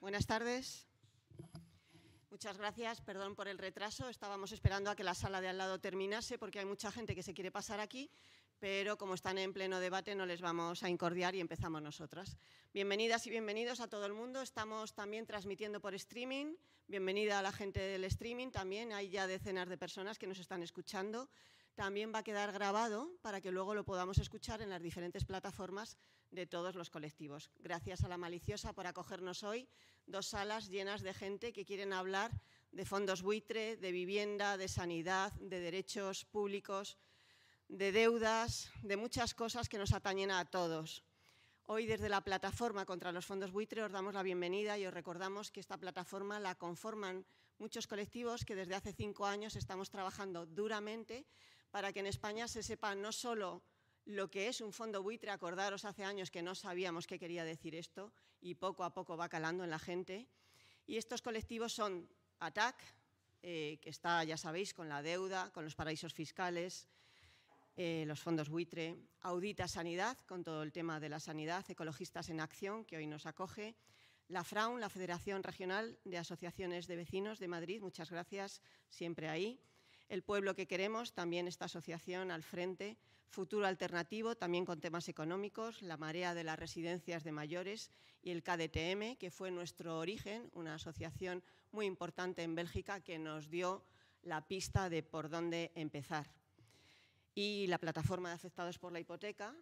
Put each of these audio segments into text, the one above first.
Buenas tardes. Muchas gracias. Perdón por el retraso. Estábamos esperando a que la sala de al lado terminase porque hay mucha gente que se quiere pasar aquí, pero como están en pleno debate no les vamos a incordiar y empezamos nosotras. Bienvenidas y bienvenidos a todo el mundo. Estamos también transmitiendo por streaming. Bienvenida a la gente del streaming también. Hay ya decenas de personas que nos están escuchando. También va a quedar grabado para que luego lo podamos escuchar en las diferentes plataformas de todos los colectivos. Gracias a la Maliciosa por acogernos hoy, dos salas llenas de gente que quieren hablar de fondos buitre, de vivienda, de sanidad, de derechos públicos, de deudas, de muchas cosas que nos atañen a todos. Hoy desde la plataforma contra los fondos buitre os damos la bienvenida y os recordamos que esta plataforma la conforman muchos colectivos que desde hace cinco años estamos trabajando duramente para que en España se sepa no solo lo que es un fondo buitre, acordaros hace años que no sabíamos qué quería decir esto y poco a poco va calando en la gente. Y estos colectivos son ATAC, eh, que está, ya sabéis, con la deuda, con los paraísos fiscales, eh, los fondos buitre, Audita Sanidad, con todo el tema de la sanidad, Ecologistas en Acción, que hoy nos acoge, la FRAUN, la Federación Regional de Asociaciones de Vecinos de Madrid, muchas gracias, siempre ahí, El Pueblo que Queremos, también esta asociación al frente, Futuro Alternativo, también con temas económicos, la Marea de las Residencias de Mayores y el KDTM, que fue nuestro origen, una asociación muy importante en Bélgica que nos dio la pista de por dónde empezar y la plataforma de afectados por la hipoteca,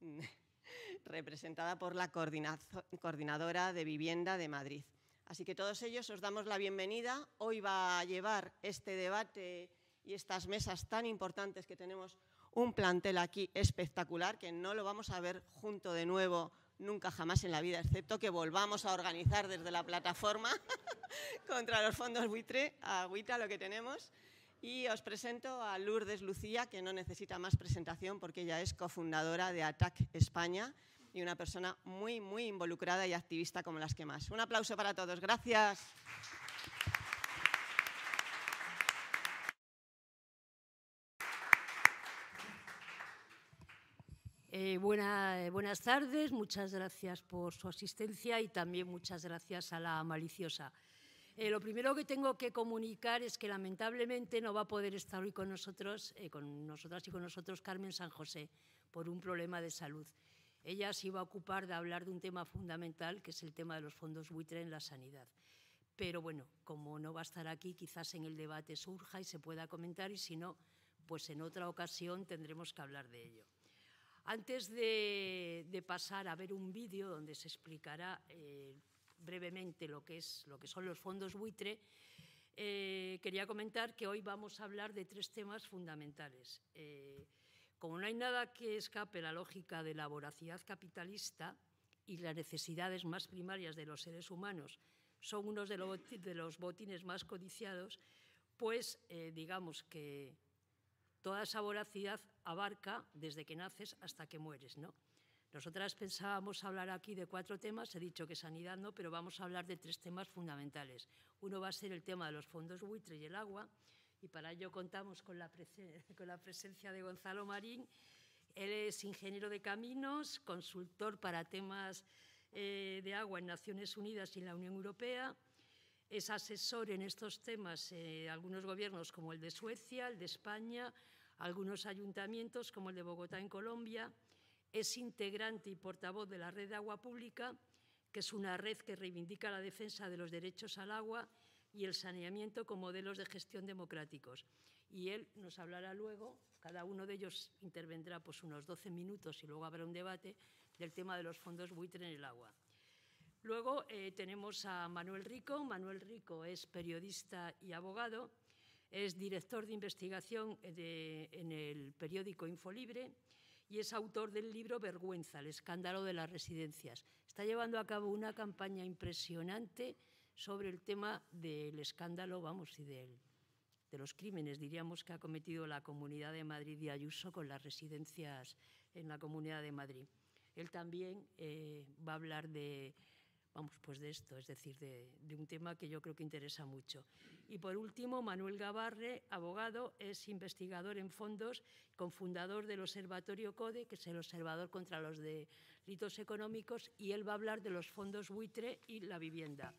representada por la coordinadora de vivienda de Madrid. Así que todos ellos os damos la bienvenida. Hoy va a llevar este debate y estas mesas tan importantes que tenemos un plantel aquí espectacular, que no lo vamos a ver junto de nuevo nunca jamás en la vida, excepto que volvamos a organizar desde la plataforma contra los fondos buitre, agüita lo que tenemos. Y os presento a Lourdes Lucía, que no necesita más presentación porque ella es cofundadora de ATAC España y una persona muy, muy involucrada y activista como las que más. Un aplauso para todos. Gracias. Eh, buena, buenas tardes, muchas gracias por su asistencia y también muchas gracias a la maliciosa. Eh, lo primero que tengo que comunicar es que lamentablemente no va a poder estar hoy con nosotros, eh, con nosotras y con nosotros Carmen San José, por un problema de salud. Ella se iba a ocupar de hablar de un tema fundamental, que es el tema de los fondos buitre en la sanidad. Pero bueno, como no va a estar aquí, quizás en el debate surja y se pueda comentar, y si no, pues en otra ocasión tendremos que hablar de ello. Antes de, pasar a ver un vídeo donde se explicará eh, brevemente lo que, es, lo que son los fondos buitre, eh, quería comentar que hoy vamos a hablar de tres temas fundamentales. Eh, como no hay nada que escape la lógica de la voracidad capitalista y las necesidades más primarias de los seres humanos son unos de los, botines más codiciados, pues digamos que toda esa voracidad abarca desde que naces hasta que mueres, ¿no? Nosotras pensábamos hablar aquí de cuatro temas, he dicho que sanidad no, pero vamos a hablar de tres temas fundamentales. Uno va a ser el tema de los fondos buitre y el agua, y para ello contamos con la, presencia de Gonzalo Marín. Él es ingeniero de caminos, consultor para temas eh, de agua en Naciones Unidas y en la Unión Europea. Es asesor en estos temas eh, algunos gobiernos como el de Suecia, el de España, algunos ayuntamientos como el de Bogotá en Colombia es integrante y portavoz de la Red de Agua Pública, que es una red que reivindica la defensa de los derechos al agua y el saneamiento con modelos de gestión democráticos. Y él nos hablará luego, cada uno de ellos intervendrá pues, unos 12 minutos y luego habrá un debate del tema de los fondos buitre en el agua. Luego eh, tenemos a Manuel Rico. Manuel Rico es periodista y abogado, es director de investigación en el periódico Infolibre y es autor del libro Vergüenza, el escándalo de las residencias. Está llevando a cabo una campaña impresionante sobre el tema del escándalo, vamos, y de los crímenes, diríamos, que ha cometido la Comunidad de Madrid y Ayuso con las residencias en la Comunidad de Madrid. Él también eh, va a hablar de vamos, pues de esto, es decir, de, un tema que yo creo que interesa mucho. Y por último, Manuel Gavarre, abogado, es investigador en fondos, cofundador del Observatorio CODE, que es el Observador contra los de ritos económicos y él va a hablar de los fondos buitre y la vivienda.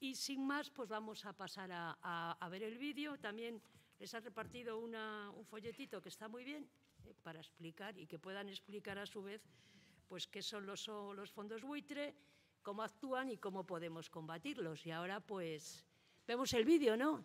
Y sin más, pues vamos a pasar a, ver el vídeo. También les ha repartido un folletito que está muy bien eh, para explicar y que puedan explicar a su vez pues qué son los, los fondos buitre, cómo actúan y cómo podemos combatirlos. Y ahora pues vemos el vídeo, ¿no?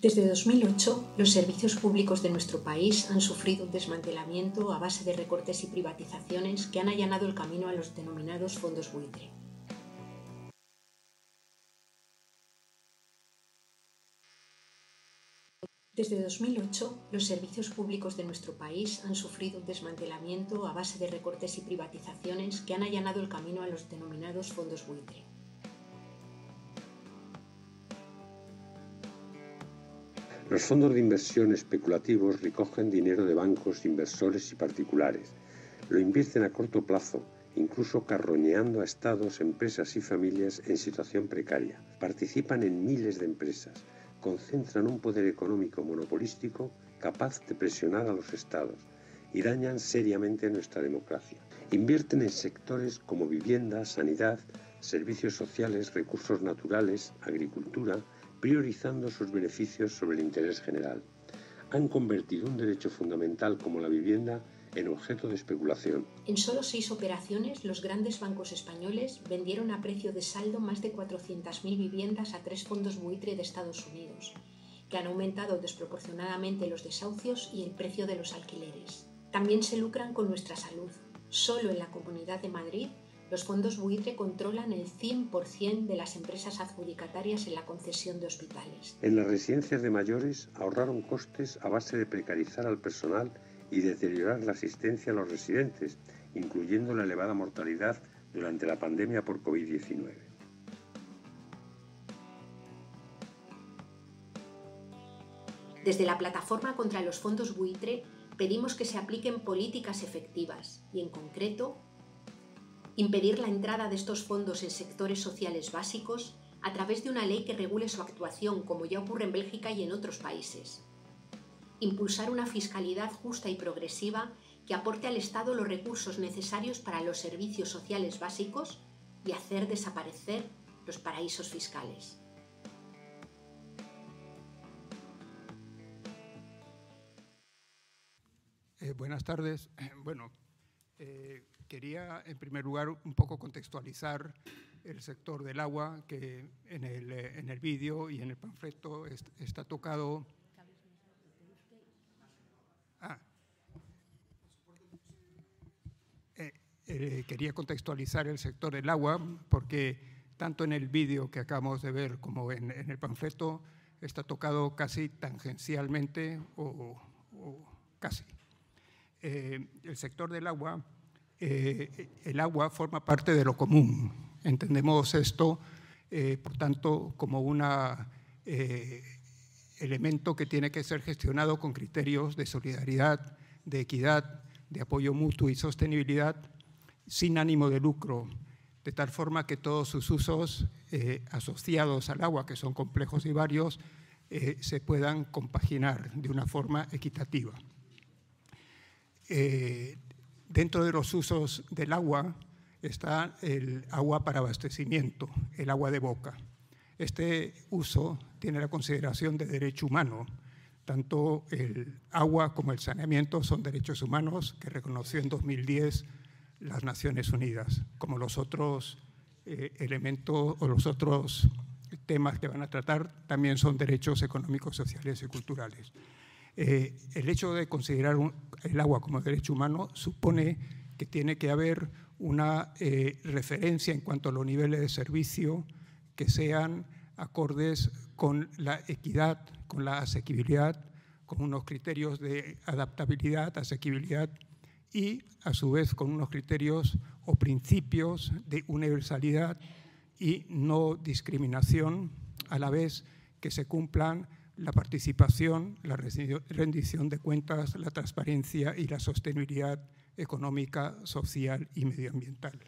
Desde 2008, los servicios públicos de nuestro país han sufrido un desmantelamiento a base de recortes y privatizaciones que han allanado el camino a los denominados fondos buitre. Desde 2008, los servicios públicos de nuestro país han sufrido un desmantelamiento a base de recortes y privatizaciones que han allanado el camino a los denominados fondos buitre. Los fondos de inversión especulativos recogen dinero de bancos, inversores y particulares. Lo invierten a corto plazo, incluso carroñeando a estados, empresas y familias en situación precaria. Participan en miles de empresas, concentran un poder económico monopolístico capaz de presionar a los estados y dañan seriamente nuestra democracia. Invierten en sectores como vivienda, sanidad, servicios sociales, recursos naturales, agricultura, priorizando sus beneficios sobre el interés general. Han convertido un derecho fundamental como la vivienda en objeto de especulación. En solo seis operaciones, los grandes bancos españoles vendieron a precio de saldo más de 400.000 viviendas a tres fondos buitre de Estados Unidos, que han aumentado desproporcionadamente los desahucios y el precio de los alquileres. También se lucran con nuestra salud. Solo en la Comunidad de Madrid los fondos buitre controlan el 100% de las empresas adjudicatarias en la concesión de hospitales. En las residencias de mayores ahorraron costes a base de precarizar al personal y deteriorar la asistencia a los residentes, incluyendo la elevada mortalidad durante la pandemia por COVID-19. Desde la plataforma contra los fondos buitre pedimos que se apliquen políticas efectivas y, en concreto, impedir la entrada de estos fondos en sectores sociales básicos a través de una ley que regule su actuación, como ya ocurre en Bélgica y en otros países. Impulsar una fiscalidad justa y progresiva que aporte al Estado los recursos necesarios para los servicios sociales básicos y hacer desaparecer los paraísos fiscales. Eh, buenas tardes. Bueno, eh, quería en primer lugar un poco contextualizar el sector del agua que en el, eh, en el vídeo y en el panfleto está tocado. Ah. Eh, eh, quería contextualizar el sector del agua porque tanto en el vídeo que acabamos de ver como en, el panfleto está tocado casi tangencialmente o, casi. el sector del agua eh, el agua forma parte de lo común. Entendemos esto, eh, por tanto, como un eh, elemento que tiene que ser gestionado con criterios de solidaridad, de equidad, de apoyo mutuo y sostenibilidad, sin ánimo de lucro, de tal forma que todos sus usos asociados al agua, que son complejos y varios, se puedan compaginar de una forma equitativa. Dentro de los usos del agua está el agua para abastecimiento, el agua de boca. Este uso tiene la consideración de derecho humano. Tanto el agua como el saneamiento son derechos humanos que reconoció en 2010 las Naciones Unidas, como los otros eh, elementos o los otros temas que van a tratar también son derechos económicos, sociales y culturales. Eh, el hecho de considerar el agua como derecho humano supone que tiene que haber una eh, referencia en cuanto a los niveles de servicio que sean acordes con la equidad, con la asequibilidad, con unos criterios de adaptabilidad, asequibilidad y a su vez con unos criterios o principios de universalidad y no discriminación, a la vez que se cumplan la participación, la rendición de cuentas, la transparencia y la sostenibilidad económica, social y medioambiental.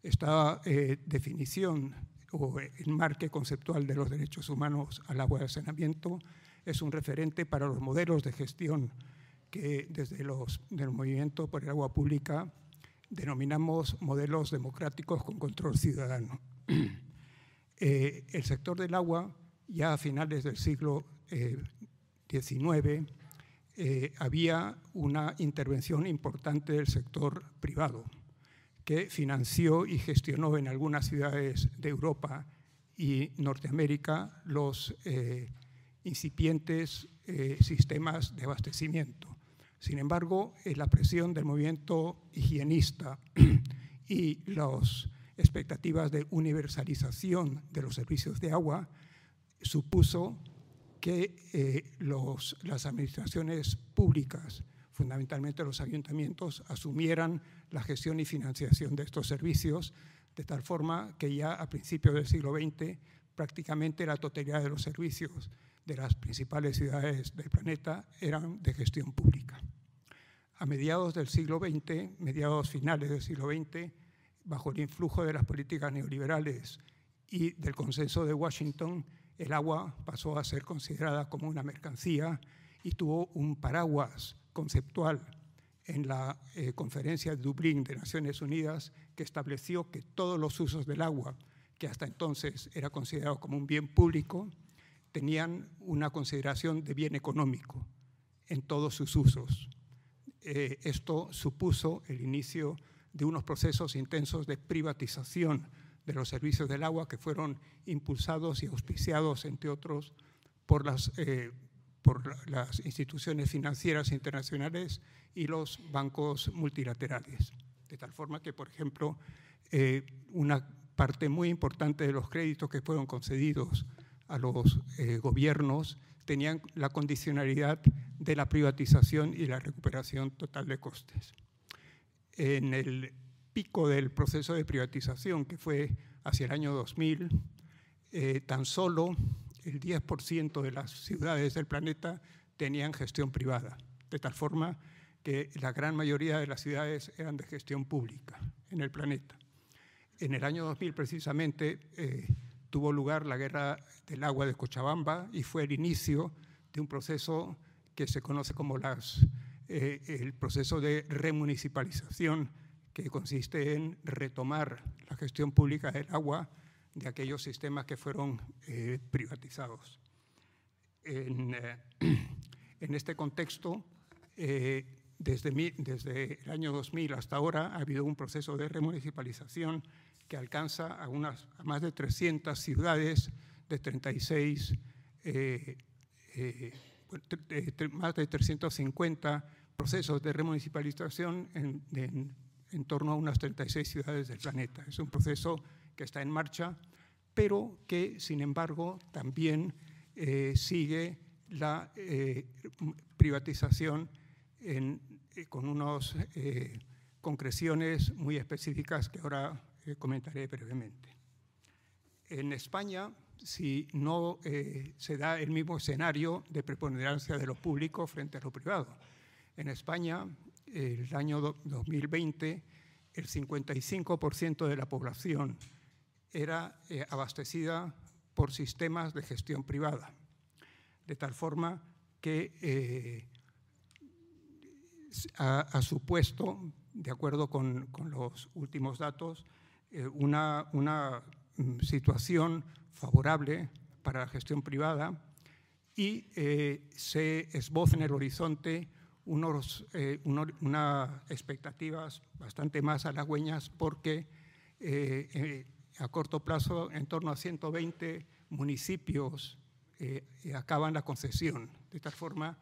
Esta eh, definición o el marque conceptual de los derechos humanos al agua de saneamiento es un referente para los modelos de gestión que desde los, del movimiento por el agua pública denominamos modelos democráticos con control ciudadano. Eh, el sector del agua, ya a finales del siglo XIX, eh, eh, había una intervención importante del sector privado que financió y gestionó en algunas ciudades de Europa y Norteamérica los incipientes sistemas de abastecimiento. Sin embargo, la presión del movimiento higienista y las expectativas de universalización de los servicios de agua supuso que eh, las administraciones públicas, fundamentalmente los ayuntamientos, asumieran la gestión y financiación de estos servicios, de tal forma que ya a principios del siglo XX prácticamente la totalidad de los servicios de las principales ciudades del planeta eran de gestión pública. A mediados del siglo XX, mediados finales del siglo XX, bajo el influjo de las políticas neoliberales y del consenso de Washington, el agua pasó a ser considerada como una mercancía y tuvo un paraguas conceptual en la eh, conferencia de Dublín de Naciones Unidas que estableció que todos los usos del agua, que hasta entonces era considerado como un bien público, tenían una consideración de bien económico en todos sus usos. Eh, esto supuso el inicio de unos procesos intensos de privatización de los servicios del agua que fueron impulsados y auspiciados, entre otros, por las, eh, por las instituciones financieras internacionales y los bancos multilaterales. De tal forma que, por ejemplo, eh, una parte muy importante de los créditos que fueron concedidos a los eh, gobiernos tenían la condicionalidad de la privatización y la recuperación total de costes. En el pico del proceso de privatización, que fue hacia el año 2000, eh, tan solo el 10% de las ciudades del planeta tenían gestión privada, de tal forma que la gran mayoría de las ciudades eran de gestión pública en el planeta. En el año 2000 precisamente eh, tuvo lugar la guerra del agua de Cochabamba y fue el inicio de un proceso que se conoce como las, eh, el proceso de remunicipalización, que consiste en retomar la gestión pública del agua de aquellos sistemas que fueron eh, privatizados. En, eh, en, este contexto, desde, desde el año 2000 hasta ahora ha habido un proceso de remunicipalización que alcanza a, unas, más de 300 ciudades de 36, eh, eh, más de 350 procesos de remunicipalización en, en, torno a unas 36 ciudades del planeta. Es un proceso que está en marcha, pero que, sin embargo, también eh, sigue la privatización con unas concreciones muy específicas que ahora comentaré brevemente. En España, si no eh, se da el mismo escenario de preponderancia de lo público frente a lo privado. En España, el año 2020, el 55% de la población era eh, abastecida por sistemas de gestión privada, de tal forma que eh, ha, supuesto, de acuerdo con los últimos datos, eh, una, una mm, situación favorable para la gestión privada y se esboza en el horizonte unos, unas expectativas bastante más halagüeñas porque a corto plazo en torno a 120 municipios acaban la concesión, de tal forma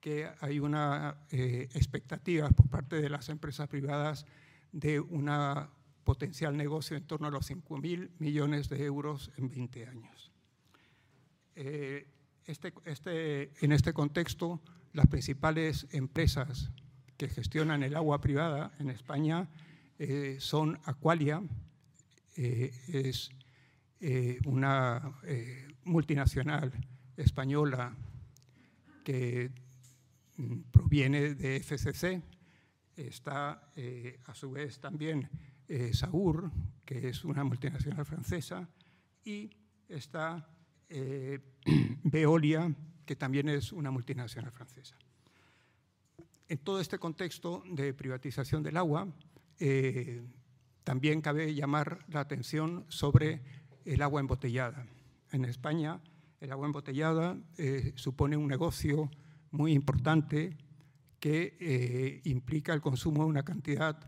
que hay una expectativa por parte de las empresas privadas de una potencial negocio en torno a los 5 mil millones de euros en 20 años. Eh, este, este, en este contexto, las principales empresas que gestionan el agua privada en España eh, son Aqualia, eh, es una multinacional española que mm, proviene de FCC, está a su vez también eh, Saur, que es una multinacional francesa, y está eh, Veolia, que también es una multinacional francesa. En todo este contexto de privatización del agua, eh, también cabe llamar la atención sobre el agua embotellada. En España, el agua embotellada eh, supone un negocio muy importante que eh, implica el consumo de una cantidad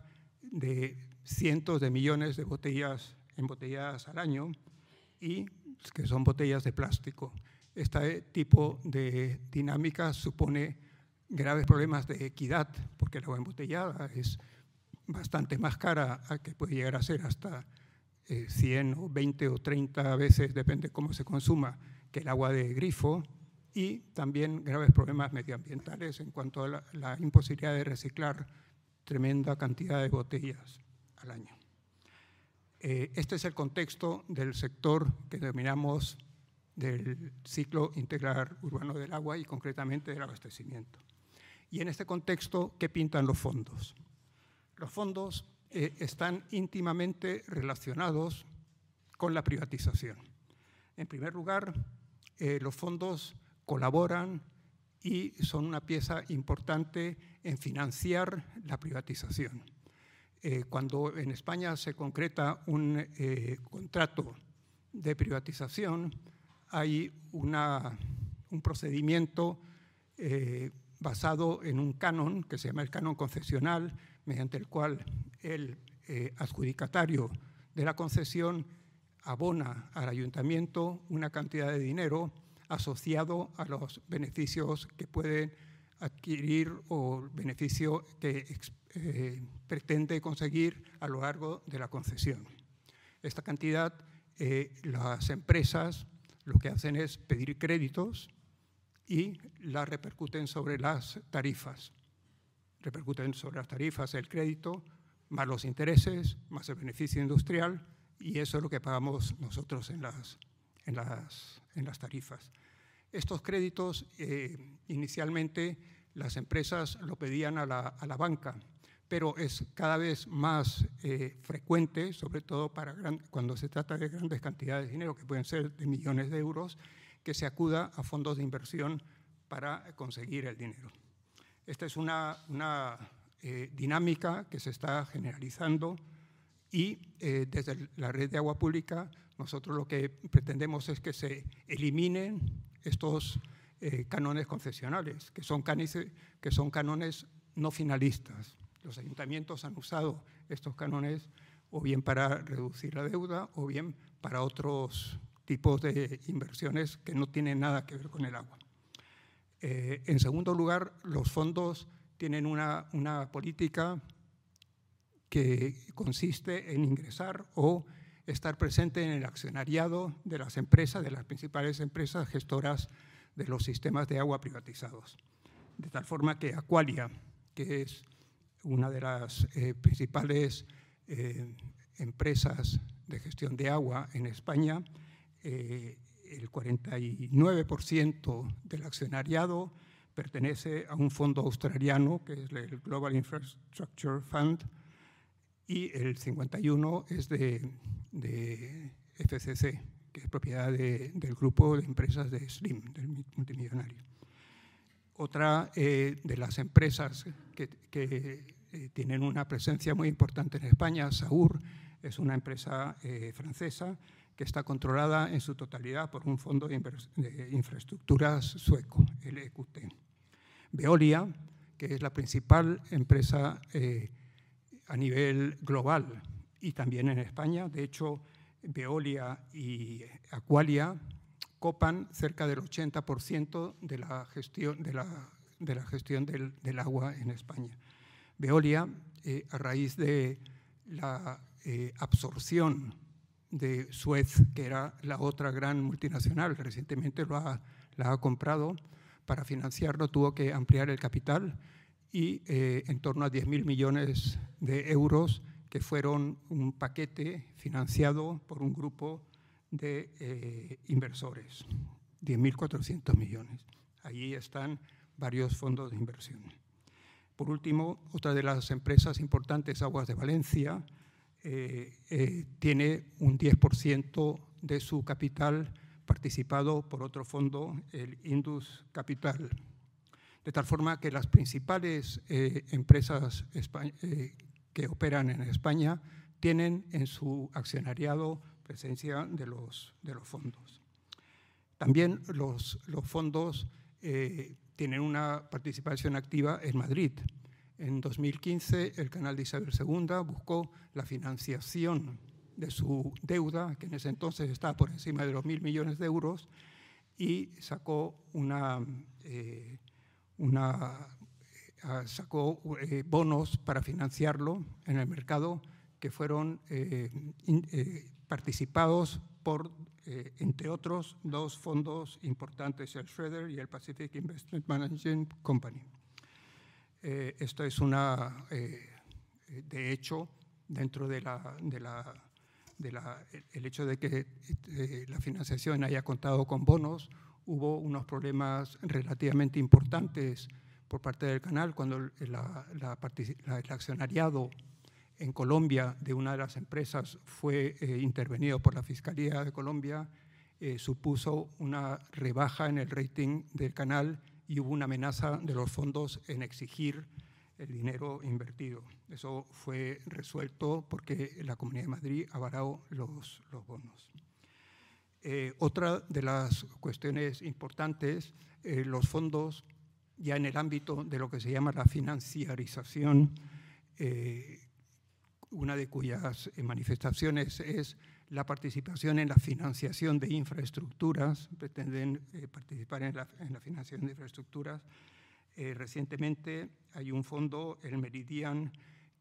de cientos de millones de botellas embotelladas al año y que son botellas de plástico. Este tipo de dinámica supone graves problemas de equidad, porque el agua embotellada es bastante más cara, que puede llegar a ser hasta 100 eh, o 20 o 30 veces, depende cómo se consuma, que el agua de grifo, y también graves problemas medioambientales en cuanto a la, imposibilidad de reciclar tremenda cantidad de botellas al año. Eh, este es el contexto del sector que denominamos del ciclo integral urbano del agua y concretamente del abastecimiento. Y en este contexto, ¿qué pintan los fondos? Los fondos eh, están íntimamente relacionados con la privatización. En primer lugar, eh, los fondos colaboran y son una pieza importante en financiar la privatización. Eh, cuando en España se concreta un contrato de privatización, hay un procedimiento basado en un canon que se llama el canon concesional, mediante el cual el eh, adjudicatario de la concesión abona al ayuntamiento una cantidad de dinero asociado a los beneficios que pueden adquirir o beneficio que eh, pretende conseguir a lo largo de la concesión. Esta cantidad, eh, las empresas lo que hacen es pedir créditos y la repercuten sobre las tarifas repercuten sobre las tarifas el crédito, más los intereses, más el beneficio industrial, y eso es lo que pagamos nosotros en las, en las, en las tarifas. Estos créditos, eh, inicialmente las empresas lo pedían a la, a la, banca, pero es cada vez más eh, frecuente, sobre todo para cuando se trata de grandes cantidades de dinero, que pueden ser de millones de euros, que se acuda a fondos de inversión para conseguir el dinero. Esta es una, eh, dinámica que se está generalizando y eh, desde la red de agua pública nosotros lo que pretendemos es que se eliminen estos eh, cánones concesionales, que son, que son cánones no finalistas. Los ayuntamientos han usado estos cánones o bien para reducir la deuda o bien para otros tipos de inversiones que no tienen nada que ver con el agua. Eh, en segundo lugar, los fondos tienen una, política que consiste en ingresar o estar presente en el accionariado de las empresas, de las principales empresas gestoras de los sistemas de agua privatizados. De tal forma que Aqualia, que es una de las eh, principales eh, empresas de gestión de agua en España, el 49% del accionariado pertenece a un fondo australiano, que es el Global Infrastructure Fund, y el 51% es de, FCC, que es propiedad del grupo de empresas de Slim, del multimillonario. Otra eh, de las empresas que, eh, tienen una presencia muy importante en España, Saur, es una empresa eh, francesa que está controlada en su totalidad por un fondo de, infraestructuras sueco, el EQT. Veolia, que es la principal empresa eh, a nivel global y también en España. De hecho, Veolia y Aqualia copan cerca del 80% de la gestión, de la, gestión del, agua en España. Veolia, eh, a raíz de la eh, absorción de Suez, que era la otra gran multinacional, recientemente lo ha, la ha comprado, para financiarlo tuvo que ampliar el capital y eh, en torno a 10.000 millones de euros, que fueron un paquete financiado por un grupo de eh, inversores, 10.400 millones. Allí están varios fondos de inversión. Por último, otra de las empresas importantes, Aguas de Valencia, eh, eh, tiene un 10% de su capital participado por otro fondo, el Indus Capital. De tal forma que las principales eh, empresas eh, que operan en España tienen en su accionariado presencia de los, de los fondos. También los, los fondos eh, tienen una participación activa en Madrid. En 2015, el canal de Isabel II buscó la financiación de su deuda, que en ese entonces estaba por encima de los mil millones de euros, y sacó una, eh, eh, sacó eh, bonos para financiarlo en el mercado que fueron participados por, entre otros, dos fondos importantes, el Schroeder y el Pacific Investment Management Company. Esto es una, de hecho, dentro de la, de la el hecho de que eh, la financiación haya contado con bonos, hubo unos problemas relativamente importantes por parte del canal cuando el accionariado en Colombia de una de las empresas fue eh, intervenido por la Fiscalía de Colombia, eh, supuso una rebaja en el rating del canal y hubo una amenaza de los fondos en exigir el dinero invertido. Eso fue resuelto porque la Comunidad de Madrid avaló los, los bonos. Eh, otra de las cuestiones importantes, eh, los fondos ya en el ámbito de lo que se llama la financiarización, eh, una de cuyas manifestaciones es la participación en la financiación de infraestructuras, pretenden participar en la, financiación de infraestructuras, eh, recientemente hay un fondo, el Meridian,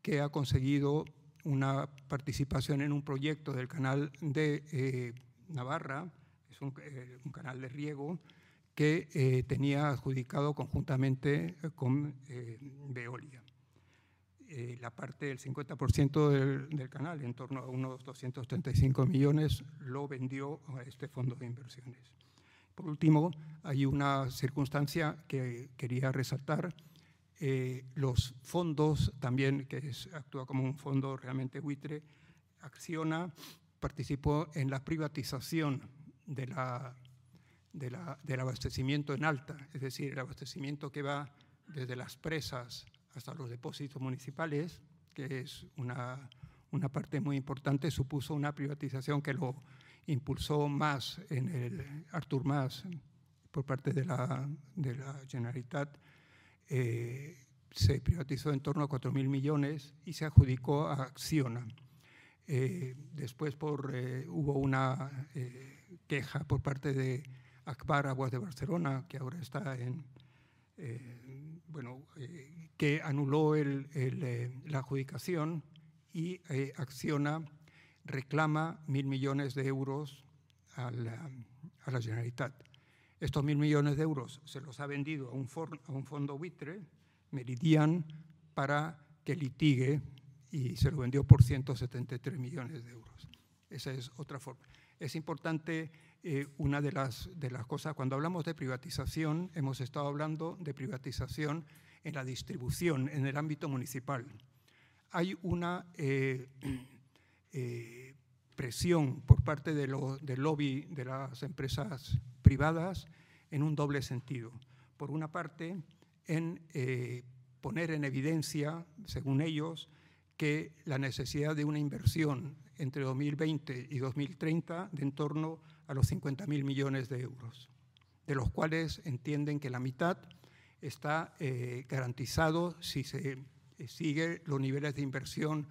que ha conseguido una participación en un proyecto del canal de eh, Navarra, es eh, un, canal de riego, que tenía adjudicado conjuntamente con Veolia. La parte del 50% del, del, canal, en torno a unos 235 millones, lo vendió a este fondo de inversiones. Por último, hay una circunstancia que quería resaltar. Eh, los fondos, también que actúa como un fondo realmente buitre, Acciona participó en la privatización de la, del abastecimiento en alta, es decir, el abastecimiento que va desde las presas hasta los depósitos municipales, que es una, una parte muy importante, supuso una privatización que lo impulsó más en el Artur Mas por parte de la, de la Generalitat, eh, se privatizó en torno a 4.000 millones y se adjudicó a Acciona. Eh, después por, eh, hubo una queja por parte de Akbar Aguas de Barcelona, que ahora está en, bueno, que anuló el, la adjudicación y Acciona reclama mil millones de euros a la, a la Generalitat. Estos mil millones de euros se los ha vendido a un, a un fondo buitre, Meridian, para que litigue y se lo vendió por 173 millones de euros. Esa es otra forma. Es importante eh, una de las, de las cosas, cuando hablamos de privatización, hemos estado hablando de privatización en la distribución, en el ámbito municipal. Hay una eh, eh, presión por parte de del lobby de las empresas privadas en un doble sentido. Por una parte, en eh, poner en evidencia, según ellos, que la necesidad de una inversión entre 2020 y 2030 de en torno a los 50.000 millones de euros, de los cuales entienden que la mitad está eh, garantizado si se sigue los niveles de inversión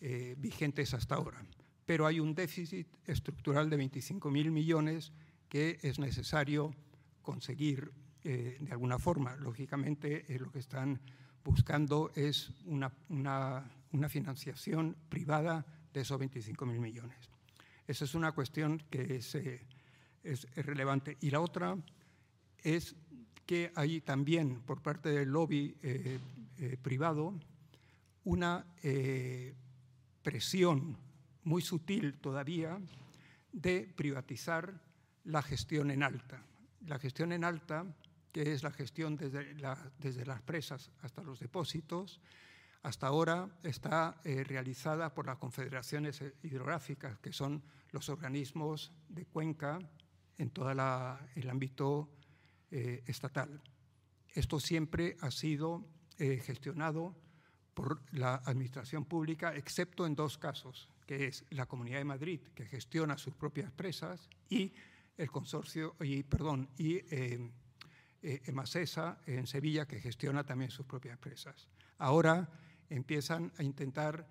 eh, vigentes hasta ahora. Pero hay un déficit estructural de 25.000 millones que es necesario conseguir eh, de alguna forma. Lógicamente, eh, lo que están buscando es una, una, financiación privada de esos 25.000 millones. Esa es una cuestión que es, es, relevante. Y la otra es que hay también por parte del lobby privado una presión muy sutil todavía de privatizar la gestión en alta. La gestión en alta, que es la gestión desde, desde las presas hasta los depósitos, hasta ahora está eh, realizada por las confederaciones hidrográficas, que son los organismos de cuenca en todo el ámbito eh, estatal. Esto siempre ha sido eh, gestionado por la administración pública, excepto en dos casos, que es la Comunidad de Madrid, que gestiona sus propias presas, y el consorcio, y, perdón, y Emasesa en Sevilla, que gestiona también sus propias presas. Ahora empiezan a intentar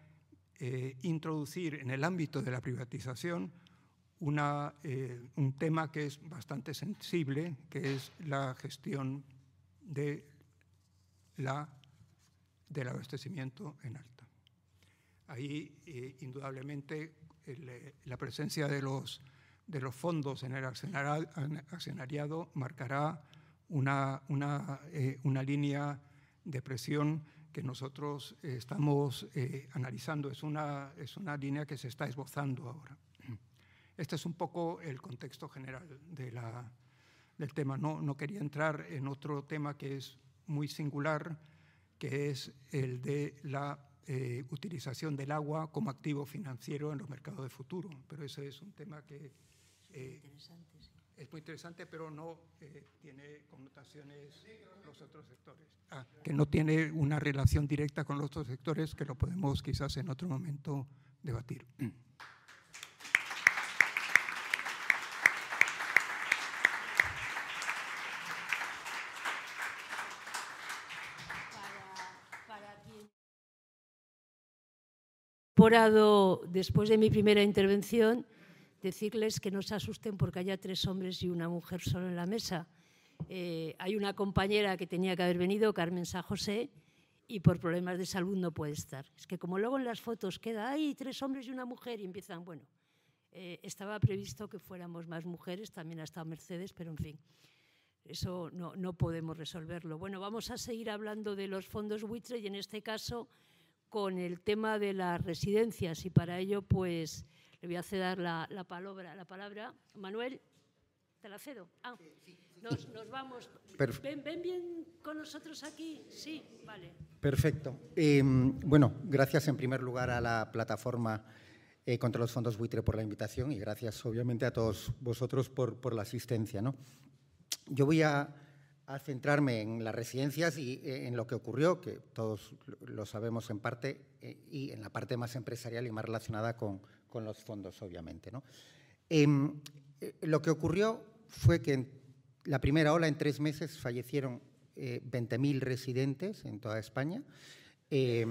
eh, introducir en el ámbito de la privatización eh, un tema que es bastante sensible, que es la gestión de la, del abastecimiento en alta. Ahí, eh, indudablemente, la presencia de los, de los fondos en el accionariado marcará una, una, una línea de presión que nosotros eh, estamos eh, analizando. Es una, es una línea que se está esbozando ahora. Este es un poco el contexto general de la, del tema. No, no quería entrar en otro tema que es muy singular, que es el de la eh, utilización del agua como activo financiero en los mercados de futuro. Pero ese es un tema que es muy interesante, pero no eh, tiene connotaciones con los otros sectores. Ah, que no tiene una relación directa con los otros sectores, que lo podemos quizás en otro momento debatir. Después de mi primera intervención, decirles que no se asusten porque haya tres hombres y una mujer solo en la mesa. Eh, hay una compañera que tenía que haber venido, Carmen San José, y por problemas de salud no puede estar. Es que como luego en las fotos queda, hay tres hombres y una mujer, y empiezan, bueno, eh, estaba previsto que fuéramos más mujeres, también ha estado Mercedes, pero en fin, eso no, no podemos resolverlo. Bueno, vamos a seguir hablando de los fondos buitre y en este caso con el tema de las residencias y para ello pues le voy a ceder la, la, palabra, la palabra. Manuel, te la cedo. Ah, nos, nos vamos. ¿Ven, ¿Ven, bien con nosotros aquí? Sí, vale. Perfecto. Eh, bueno, gracias en primer lugar a la plataforma eh, contra los fondos buitre por la invitación y gracias obviamente a todos vosotros por, por la asistencia. ¿no? Yo voy a, a, centrarme en las residencias y eh, en lo que ocurrió, que todos lo sabemos en parte, eh, y en la parte más empresarial y más relacionada con, con los fondos, obviamente. ¿no? Em, eh, lo que ocurrió fue que en la primera ola, en tres meses, fallecieron eh, 20.000 residentes en toda España. Eh,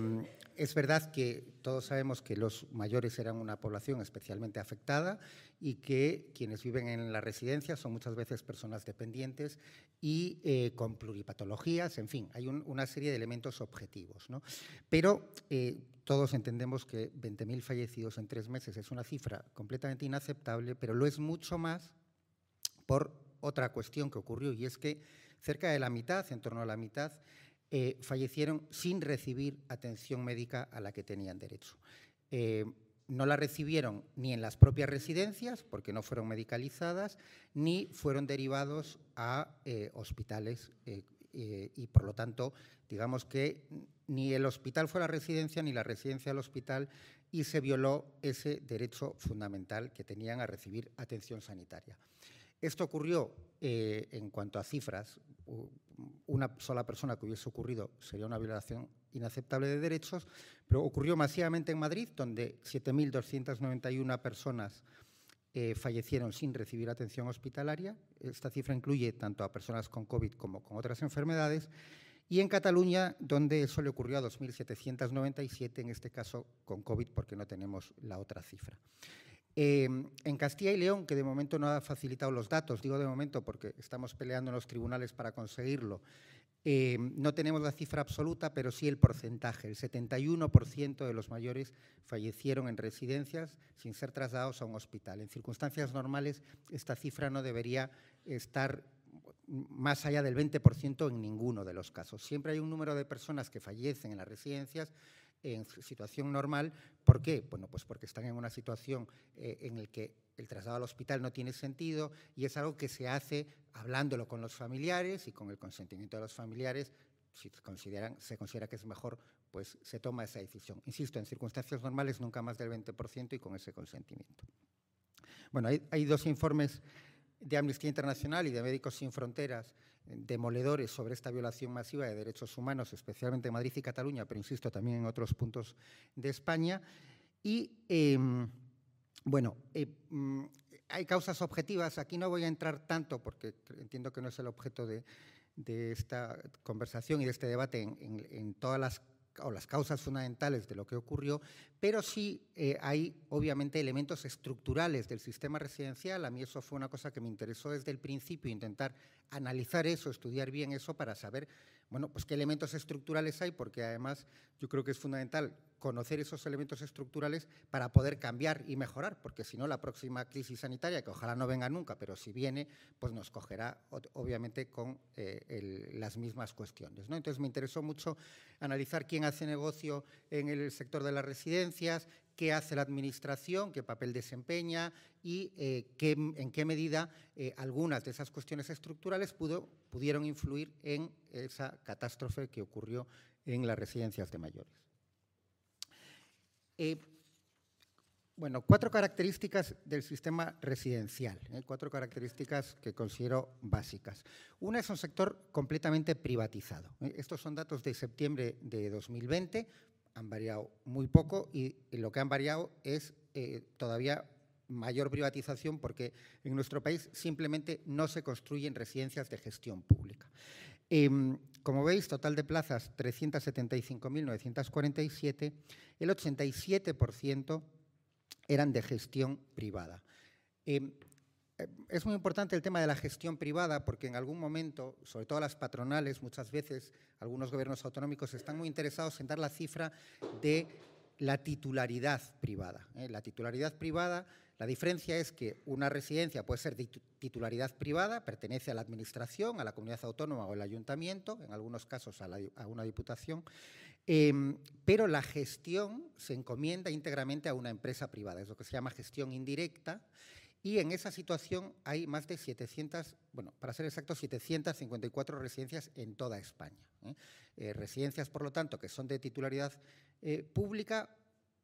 es verdad que todos sabemos que los mayores eran una población especialmente afectada y que quienes viven en la residencia son muchas veces personas dependientes y eh, con pluripatologías, en fin, hay un, una serie de elementos objetivos. Pero eh, todos entendemos que 20.000 fallecidos en tres meses es una cifra completamente inaceptable, pero lo es mucho más por otra cuestión que ocurrió y es que cerca de la mitad, en torno a la mitad, eh, fallecieron sin recibir atención médica a la que tenían derecho. Eh, no la recibieron ni en las propias residencias, porque no fueron medicalizadas, ni fueron derivados a eh, hospitales eh, eh, y, por lo tanto, digamos que ni el hospital fue la residencia, ni la residencia al hospital, y se violó ese derecho fundamental que tenían a recibir atención sanitaria. Esto ocurrió eh, en cuanto a cifras, una sola persona que hubiese ocurrido sería una violación inaceptable de derechos, pero ocurrió masivamente en Madrid, donde 7.291 personas eh, fallecieron sin recibir atención hospitalaria. Esta cifra incluye tanto a personas con COVID como con otras enfermedades. Y en Cataluña, donde eso le ocurrió a 2.797, en este caso con COVID, porque no tenemos la otra cifra. Eh, en Castilla y León, que de momento no ha facilitado los datos, digo de momento porque estamos peleando en los tribunales para conseguirlo, eh, no tenemos la cifra absoluta, pero sí el porcentaje. El 71% de los mayores fallecieron en residencias sin ser trasladados a un hospital. En circunstancias normales, esta cifra no debería estar más allá del 20% en ninguno de los casos. Siempre hay un número de personas que fallecen en las residencias en situación normal. ¿Por qué? Bueno, pues porque están en una situación eh, en la que el traslado al hospital no tiene sentido y es algo que se hace hablándolo con los familiares y con el consentimiento de los familiares si se considera que es mejor, pues se toma esa decisión. Insisto, en circunstancias normales nunca más del 20% y con ese consentimiento. Bueno, hay, dos informes de Amnistía Internacional y de Médicos Sin Fronteras demoledores sobre esta violación masiva de derechos humanos, especialmente en Madrid y Cataluña, pero insisto, también en otros puntos de España. Y, em, bueno, eh, mm, hay causas objetivas. Aquí no voy a entrar tanto porque entiendo que no es el objeto de, esta conversación y de este debate en, en todas las o las causas fundamentales de lo que ocurrió, pero sí eh, hay obviamente elementos estructurales del sistema residencial. A mí eso fue una cosa que me interesó desde el principio, intentar analizar eso, estudiar bien eso para saber, bueno, pues qué elementos estructurales hay, porque además yo creo que es fundamental conocer esos elementos estructurales para poder cambiar y mejorar, porque si no la próxima crisis sanitaria, que ojalá no venga nunca, pero si viene, pues nos cogerá obviamente con eh, las mismas cuestiones. ¿no? Entonces me interesó mucho analizar quién hace negocio en el sector de las residencias, qué hace la administración, qué papel desempeña y eh, en qué medida eh, algunas de esas cuestiones estructurales pudo, pudieron influir en esa catástrofe que ocurrió en las residencias de mayores. Eh, bueno, cuatro características del sistema residencial, cuatro características que considero básicas. Una es un sector completamente privatizado. Estos son datos de septiembre de 2020, han variado muy poco y, lo que han variado es todavía mayor privatización porque en nuestro país simplemente no se construyen residencias de gestión pública. Em, como veis, total de plazas 375.947, el 87% eran de gestión privada. Em, eh, es muy importante el tema de la gestión privada porque en algún momento, sobre todo las patronales, muchas veces algunos gobiernos autonómicos están muy interesados en dar la cifra de la titularidad privada. ¿eh? La titularidad privada la diferencia es que una residencia puede ser de titularidad privada, pertenece a la administración, a la comunidad autónoma o al ayuntamiento, en algunos casos a, una diputación, em, pero la gestión se encomienda íntegramente a una empresa privada, es lo que se llama gestión indirecta, y en esa situación hay más de 700, bueno, para ser exactos, 754 residencias en toda España. ¿eh? Eh, residencias, por lo tanto, que son de titularidad eh, pública,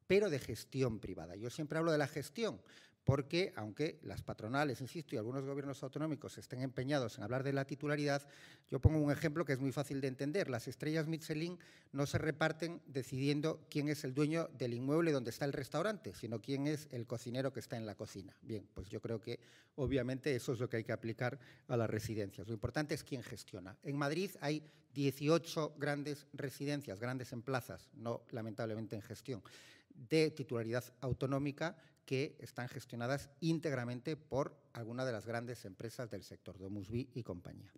pero de gestión privada. Yo siempre hablo de la gestión, porque aunque las patronales, insisto, y algunos gobiernos autonómicos estén empeñados en hablar de la titularidad, yo pongo un ejemplo que es muy fácil de entender. Las estrellas Michelin no se reparten decidiendo quién es el dueño del inmueble donde está el restaurante, sino quién es el cocinero que está en la cocina. Bien, pues yo creo que obviamente eso es lo que hay que aplicar a las residencias. Lo importante es quién gestiona. En Madrid hay 18 grandes residencias, grandes en plazas, no lamentablemente en gestión de titularidad autonómica que están gestionadas íntegramente por alguna de las grandes empresas del sector, Domusby y compañía.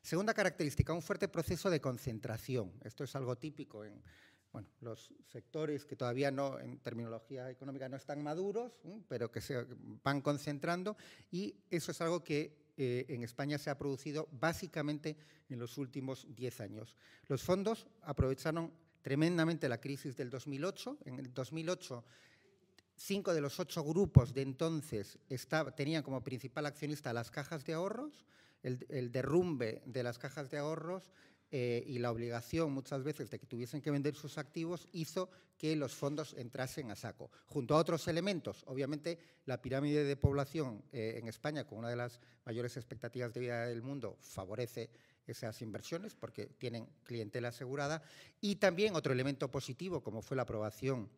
Segunda característica, un fuerte proceso de concentración. Esto es algo típico en los sectores que todavía no, en terminología económica, no están maduros, pero que se van concentrando y eso es algo que eh, en España se ha producido básicamente en los últimos 10 años. Los fondos aprovecharon tremendamente la crisis del 2008. En el 2008, cinco de los ocho grupos de entonces tenían como principal accionista las cajas de ahorros. El, derrumbe de las cajas de ahorros eh, y la obligación muchas veces de que tuviesen que vender sus activos hizo que los fondos entrasen a saco. Junto a otros elementos, obviamente la pirámide de población eh, en España, con una de las mayores expectativas de vida del mundo, favorece esas inversiones porque tienen clientela asegurada. Y también otro elemento positivo, como fue la aprobación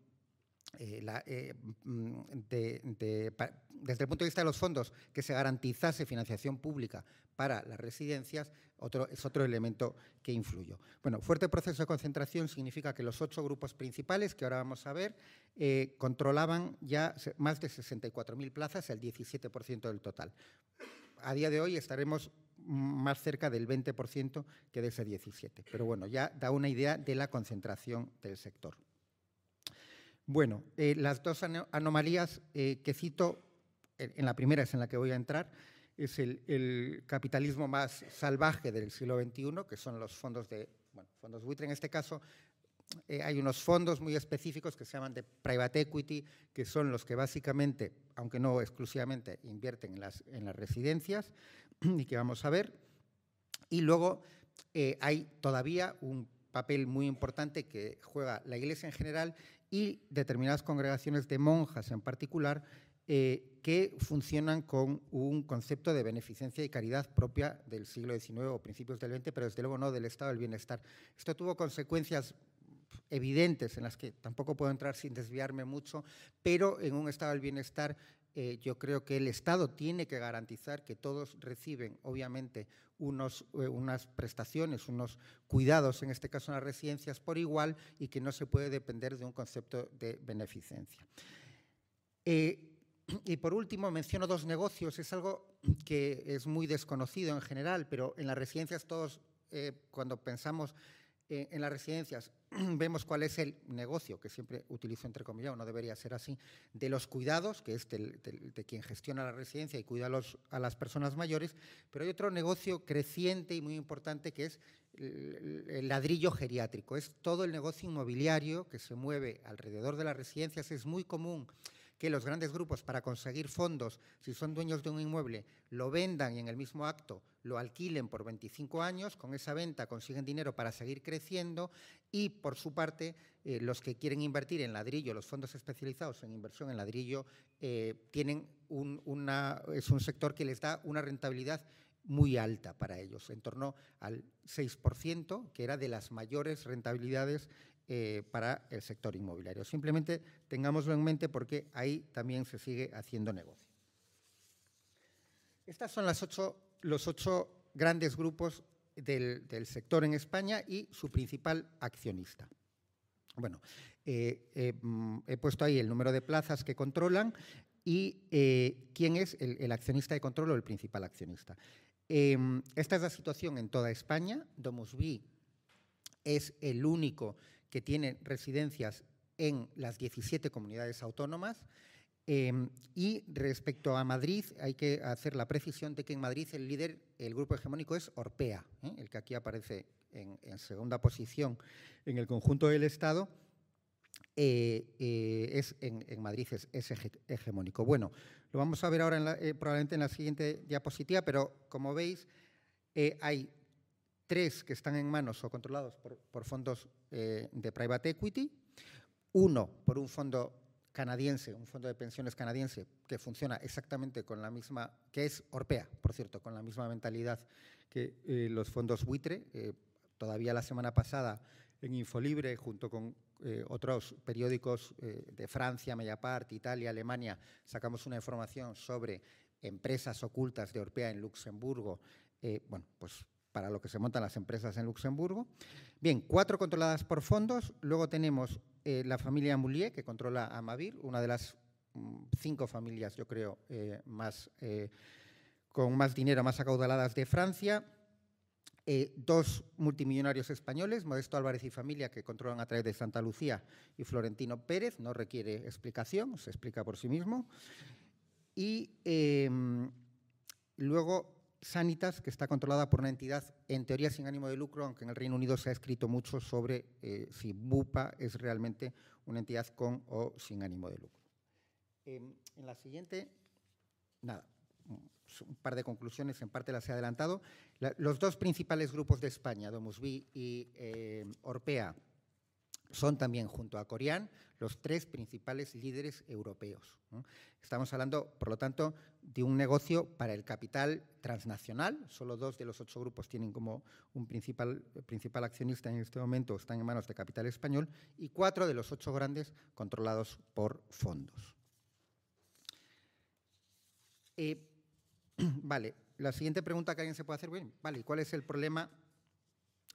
eh, eh, mm, desde el punto de vista de los fondos, que se garantizase financiación pública para las residencias, otro, es otro elemento que influyó. Bueno, fuerte proceso de concentración significa que los ocho grupos principales, que ahora vamos a ver, eh, controlaban ya más de 64.000 plazas, el 17% del total. A día de hoy estaremos más cerca del 20% que de ese 17%. Pero bueno, ya da una idea de la concentración del sector. Bueno, eh, las dos anomalías eh, que cito, en la primera es en la que voy a entrar, es el, capitalismo más salvaje del siglo XXI, que son los fondos de, bueno, fondos buitre en este caso, eh, hay unos fondos muy específicos que se llaman de private equity, que son los que básicamente, aunque no exclusivamente, invierten en las, en las residencias, y que vamos a ver. Y luego hay todavía un papel muy importante que juega la Iglesia en general y determinadas congregaciones de monjas en particular eh, que funcionan con un concepto de beneficencia y caridad propia del siglo XIX o principios del XX, pero desde luego no del estado del bienestar. Esto tuvo consecuencias evidentes en las que tampoco puedo entrar sin desviarme mucho, pero en un estado del bienestar eh, yo creo que el Estado tiene que garantizar que todos reciben, obviamente, eh, unas prestaciones, unos cuidados, en este caso en las residencias, por igual y que no se puede depender de un concepto de beneficencia. Y por último, menciono dos negocios. Es algo que es muy desconocido en general, pero en las residencias todos, eh, cuando pensamos eh, en las residencias, vemos cuál es el negocio, que siempre utilizo entre comillas, no debería ser así, de los cuidados, que es de quien gestiona la residencia y cuida a, las personas mayores, pero hay otro negocio creciente y muy importante que es el ladrillo geriátrico. Es todo el negocio inmobiliario que se mueve alrededor de las residencias. Es muy común que los grandes grupos para conseguir fondos, si son dueños de un inmueble, lo vendan y en el mismo acto lo alquilen por 25 años, con esa venta consiguen dinero para seguir creciendo y por su parte eh, los que quieren invertir en ladrillo, los fondos especializados en inversión en ladrillo, eh, tienen una, es un sector que les da una rentabilidad muy alta para ellos, en torno al 6%, que era de las mayores rentabilidades eh, para el sector inmobiliario. Simplemente tengámoslo en mente porque ahí también se sigue haciendo negocio. Estos son los ocho grandes grupos del, sector en España y su principal accionista. Bueno, eh, eh, mm, he puesto ahí el número de plazas que controlan y quién es el, accionista de control o el principal accionista. Esta es la situación en toda España. Domusvi es el único que tiene residencias en las 17 comunidades autónomas. Em, y respecto a Madrid, hay que hacer la precisión de que en Madrid el líder, el grupo hegemónico es Orpea, ¿eh? el que aquí aparece en, segunda posición en el conjunto del Estado. Eh, eh, es en, Madrid es, hegemónico. Bueno, lo vamos a ver ahora probablemente en la siguiente diapositiva, pero como veis, hay tres que están en manos o controlados por, fondos eh, de private equity, uno por un fondo canadiense, un fondo de pensiones canadiense que funciona exactamente con la misma, que es Orpea, por cierto, con la misma mentalidad que eh, los fondos buitre. Eh, todavía la semana pasada en Infolibre, junto con otros periódicos de Francia, Mediapart, Italia, Alemania, sacamos una información sobre empresas ocultas de Orpea en Luxemburgo. bueno, pues para lo que se montan las empresas en Luxemburgo. Bien, cuatro controladas por fondos. Luego tenemos eh, la familia Moulier, que controla a Mavir, una de las mm, cinco familias, yo creo, eh, más, eh, con más dinero, más acaudaladas de Francia. dos multimillonarios españoles, Modesto Álvarez y familia, que controlan a través de Santa Lucía, y Florentino Pérez, no requiere explicación, se explica por sí mismo. Y luego Sanitas, que está controlada por una entidad en teoría sin ánimo de lucro, aunque en el Reino Unido se ha escrito mucho sobre eh, si BUPA es realmente una entidad con o sin ánimo de lucro. Em, en la siguiente, nada, un par de conclusiones, en parte las he adelantado. los dos principales grupos de España, Domusvi y eh, Orpea, son también, junto a Corian, los tres principales líderes europeos. Estamos hablando, por lo tanto, de un negocio para el capital transnacional. Solo dos de los ocho grupos tienen como un principal, principal accionista en este momento, están en manos de capital español, y cuatro de los ocho grandes controlados por fondos. Eh, vale, la siguiente pregunta que alguien se puede hacer, bien, vale, ¿cuál es el problema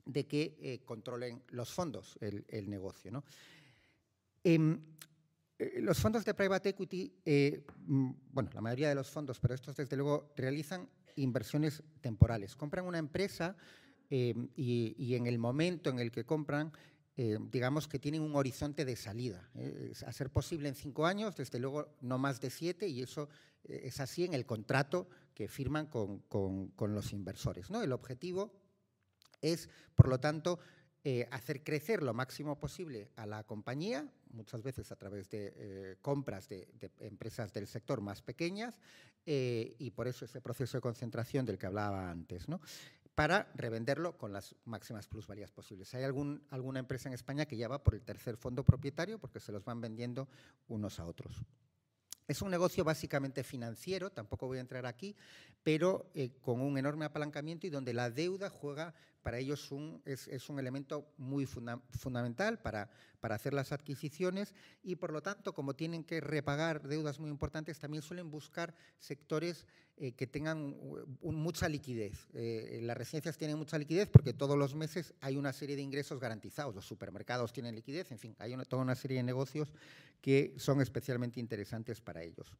de que eh, controlen los fondos el, negocio. Em, eh, los fondos de private equity, eh, mm, bueno, la mayoría de los fondos, pero estos desde luego realizan inversiones temporales. Compran una empresa em, y, en el momento en el que compran, digamos que tienen un horizonte de salida. a ser posible en cinco años, desde luego no más de siete, y eso es así en el contrato que firman con, con los inversores. ¿no? El objetivo es, por lo tanto, eh, hacer crecer lo máximo posible a la compañía, muchas veces a través de eh, compras de, empresas del sector más pequeñas, eh, y por eso ese proceso de concentración del que hablaba antes. para revenderlo con las máximas plusvalías posibles. Hay algún, alguna empresa en España que ya va por el tercer fondo propietario porque se los van vendiendo unos a otros. Es un negocio básicamente financiero, tampoco voy a entrar aquí, pero eh, con un enorme apalancamiento y donde la deuda juega para ellos es, un elemento muy fundamental para, para hacer las adquisiciones y por lo tanto, como tienen que repagar deudas muy importantes, también suelen buscar sectores eh, que tengan mucha liquidez. Eh, las residencias tienen mucha liquidez porque todos los meses hay una serie de ingresos garantizados, los supermercados tienen liquidez, en fin, hay toda una serie de negocios que son especialmente interesantes para ellos.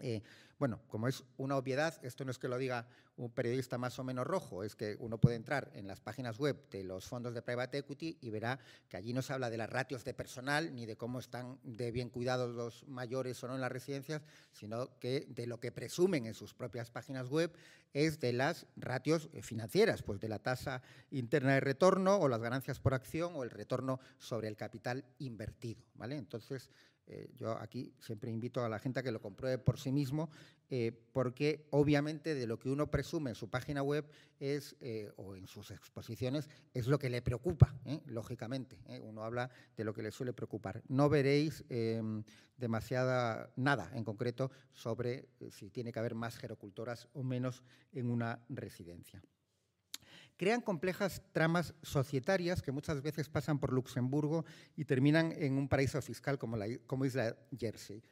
Eh, bueno, como es una obviedad, esto no es que lo diga un periodista más o menos rojo, es que uno puede entrar en las páginas web de los fondos de private equity y verá que allí no se habla de las ratios de personal ni de cómo están de bien cuidados los mayores o no en las residencias, sino que de lo que presumen en sus propias páginas web es de las ratios eh, financieras, pues de la tasa interna de retorno o las ganancias por acción o el retorno sobre el capital invertido, ¿vale? Entonces, eh, yo aquí siempre invito a la gente a que lo compruebe por sí mismo, eh, porque obviamente de lo que uno presume en su página web es, eh, o en sus exposiciones es lo que le preocupa, lógicamente. Uno habla de lo que le suele preocupar. No veréis em, demasiada nada en concreto sobre si tiene que haber más gerocultoras o menos en una residencia crean complejas tramas societarias que muchas veces pasan por Luxemburgo y terminan en un paraíso fiscal como, la, como Isla Jersey.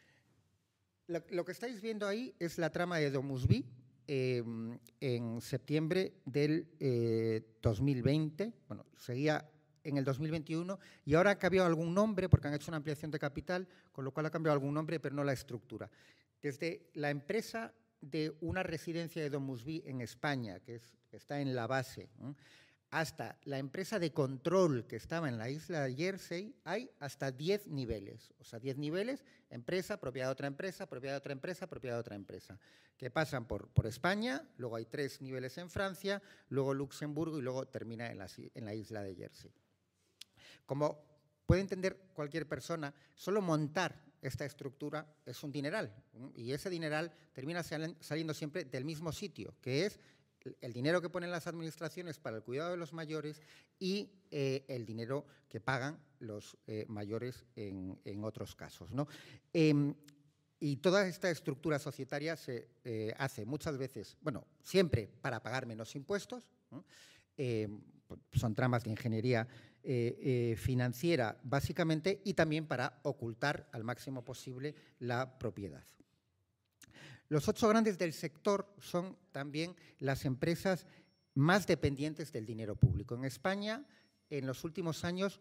Lo, que estáis viendo ahí es la trama de Domusby em, en septiembre del 2020. Eh, bueno, seguía en el 2021 y ahora ha cambiado algún nombre porque han hecho una ampliación de capital, con lo cual ha cambiado algún nombre, pero no la estructura. Desde la empresa de una residencia de Domusby en España, que es está en la base, hasta la empresa de control que estaba en la isla de Jersey, hay hasta 10 niveles. O sea, 10 niveles, empresa, propiedad de otra empresa, propiedad de otra empresa, propiedad de otra empresa, que pasan por, por España, luego hay tres niveles en Francia, luego Luxemburgo y luego termina en la, en la isla de Jersey. Como puede entender cualquier persona, solo montar esta estructura es un dineral. Y ese dineral termina saliendo siempre del mismo sitio, que es el dinero que ponen las administraciones para el cuidado de los mayores y eh, el dinero que pagan los eh, mayores en, otros casos. Em, y toda esta estructura societaria se eh, hace muchas veces, bueno, siempre para pagar menos impuestos, em, son tramas de ingeniería financiera básicamente, y también para ocultar al máximo posible la propiedad. Los ocho grandes del sector son también las empresas más dependientes del dinero público. En España, en los últimos años,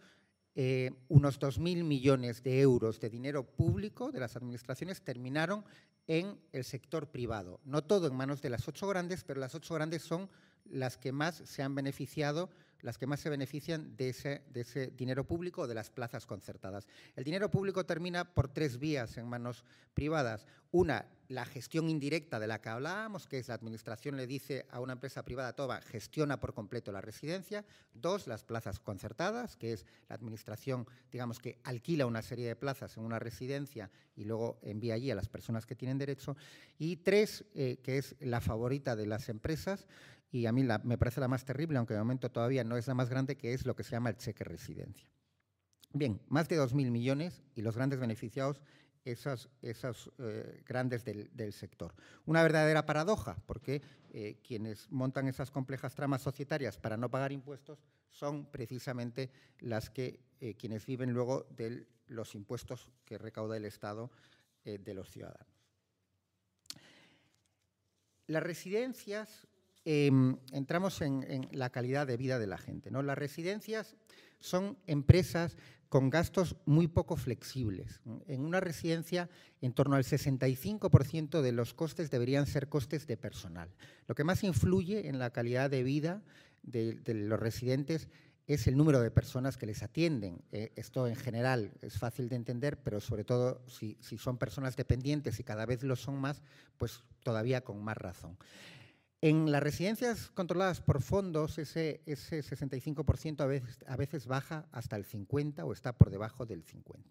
eh, unos 2.000 millones de euros de dinero público de las administraciones terminaron en el sector privado. No todo en manos de las ocho grandes, pero las ocho grandes son las que más se han beneficiado las que más se benefician de ese, dinero público o de las plazas concertadas. El dinero público termina por tres vías en manos privadas. Una, la gestión indirecta de la que hablábamos, que es la administración le dice a una empresa privada, toda, gestiona por completo la residencia. Dos, las plazas concertadas, que es la administración, digamos, que alquila una serie de plazas en una residencia y luego envía allí a las personas que tienen derecho. Y tres, eh, que es la favorita de las empresas, y a mí me parece la más terrible, aunque de momento todavía no es la más grande, que es lo que se llama el cheque residencia. Bien, más de 2.000 millones y los grandes beneficiados, esos, esos eh, grandes del, sector. Una verdadera paradoja, porque eh, quienes montan esas complejas tramas societarias para no pagar impuestos son precisamente las que eh, quienes viven luego de los impuestos que recauda el Estado de los ciudadanos. Las residencias Em, entramos en, la calidad de vida de la gente. Las residencias son empresas con gastos muy poco flexibles. En una residencia, en torno al 65% de los costes deberían ser costes de personal. Lo que más influye en la calidad de vida de, los residentes es el número de personas que les atienden. Eh, esto en general es fácil de entender, pero sobre todo si, si son personas dependientes y cada vez lo son más, pues todavía con más razón. En las residencias controladas por fondos, ese, ese 65% a veces, a veces baja hasta el 50% o está por debajo del 50%.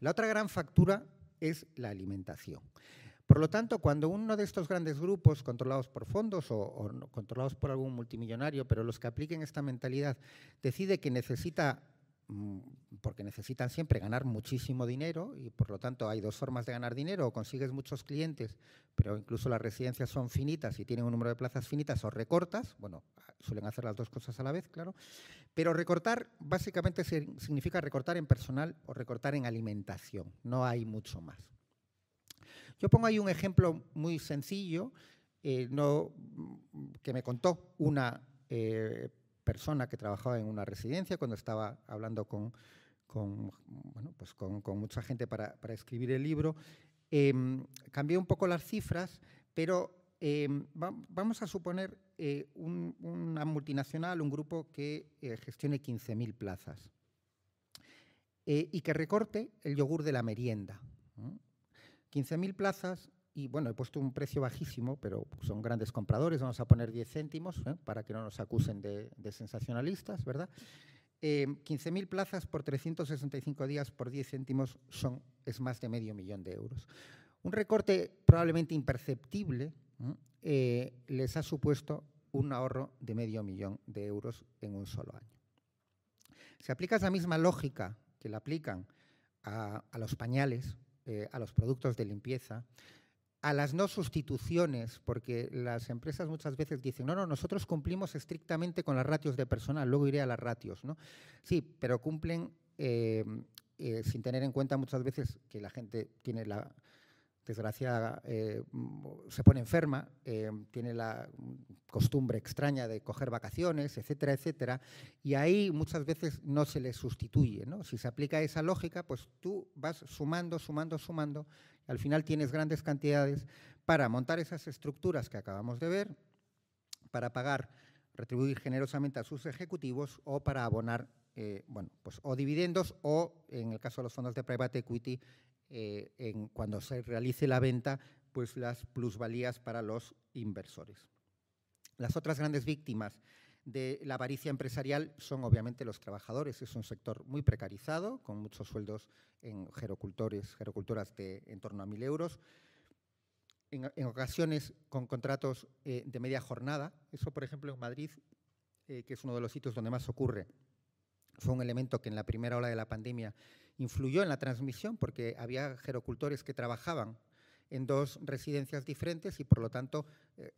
La otra gran factura es la alimentación. Por lo tanto, cuando uno de estos grandes grupos controlados por fondos o, controlados por algún multimillonario, pero los que apliquen esta mentalidad, decide que necesita porque necesitan siempre ganar muchísimo dinero y por lo tanto hay dos formas de ganar dinero, o consigues muchos clientes, pero incluso las residencias son finitas y tienen un número de plazas finitas o recortas, bueno, suelen hacer las dos cosas a la vez, claro, pero recortar básicamente significa recortar en personal o recortar en alimentación, no hay mucho más. Yo pongo ahí un ejemplo muy sencillo eh, no, que me contó una eh, persona que trabajaba en una residencia cuando estaba hablando con, bueno, pues con, mucha gente para, escribir el libro. Em, cambié un poco las cifras, pero em, vamos a suponer eh, una multinacional, un grupo que gestione 15.000 plazas y que recorte el yogur de la merienda. 15.000 plazas y bueno, he puesto un precio bajísimo, pero son grandes compradores, vamos a poner 10 céntimos ¿eh? para que no nos acusen de, sensacionalistas, ¿verdad? 15.000 eh, plazas por 365 días por 10 céntimos son, es más de medio millón de euros. Un recorte probablemente imperceptible eh, les ha supuesto un ahorro de medio millón de euros en un solo año. Si aplicas la misma lógica que le aplican a los pañales, eh, a los productos de limpieza, a las no sustituciones, porque las empresas muchas veces dicen, no, no, nosotros cumplimos estrictamente con las ratios de personal, luego iré a las ratios, ¿no? Sí, pero cumplen eh, eh, sin tener en cuenta muchas veces que la gente tiene la desgracia, se pone enferma, tiene la costumbre extraña de coger vacaciones, etcétera, etcétera, y ahí muchas veces no se les sustituye. ¿no? Si se aplica esa lógica, pues tú vas sumando, sumando, sumando, al final tienes grandes cantidades para montar esas estructuras que acabamos de ver, para pagar, retribuir generosamente a sus ejecutivos o para abonar, eh, bueno, pues o dividendos o, en el caso de los fondos de private equity, eh, cuando se realice la venta, pues las plusvalías para los inversores. Las otras grandes víctimas de la avaricia empresarial son obviamente los trabajadores. Es un sector muy precarizado, con muchos sueldos en gerocultores, gerocultoras de en torno a mil euros. En, ocasiones con contratos eh, de media jornada. Eso, por ejemplo, en Madrid, eh, que es uno de los sitios donde más ocurre, fue un elemento que en la primera ola de la pandemia influyó en la transmisión porque había gerocultores que trabajaban en dos residencias diferentes y por lo tanto eh,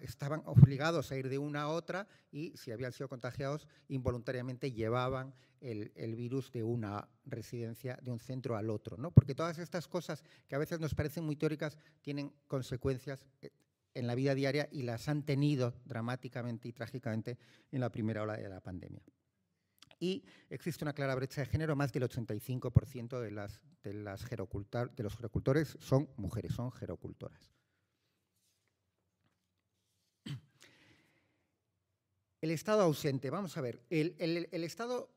estaban obligados a ir de una a otra y si habían sido contagiados involuntariamente llevaban el, virus de una residencia, de un centro al otro. ¿no? Porque todas estas cosas que a veces nos parecen muy teóricas tienen consecuencias eh, en la vida diaria y las han tenido dramáticamente y trágicamente en la primera ola de la pandemia y existe una clara brecha de género, más del 85% de, las, de, las de los gerocultores son mujeres, son gerocultoras. El Estado ausente, vamos a ver, el, Estado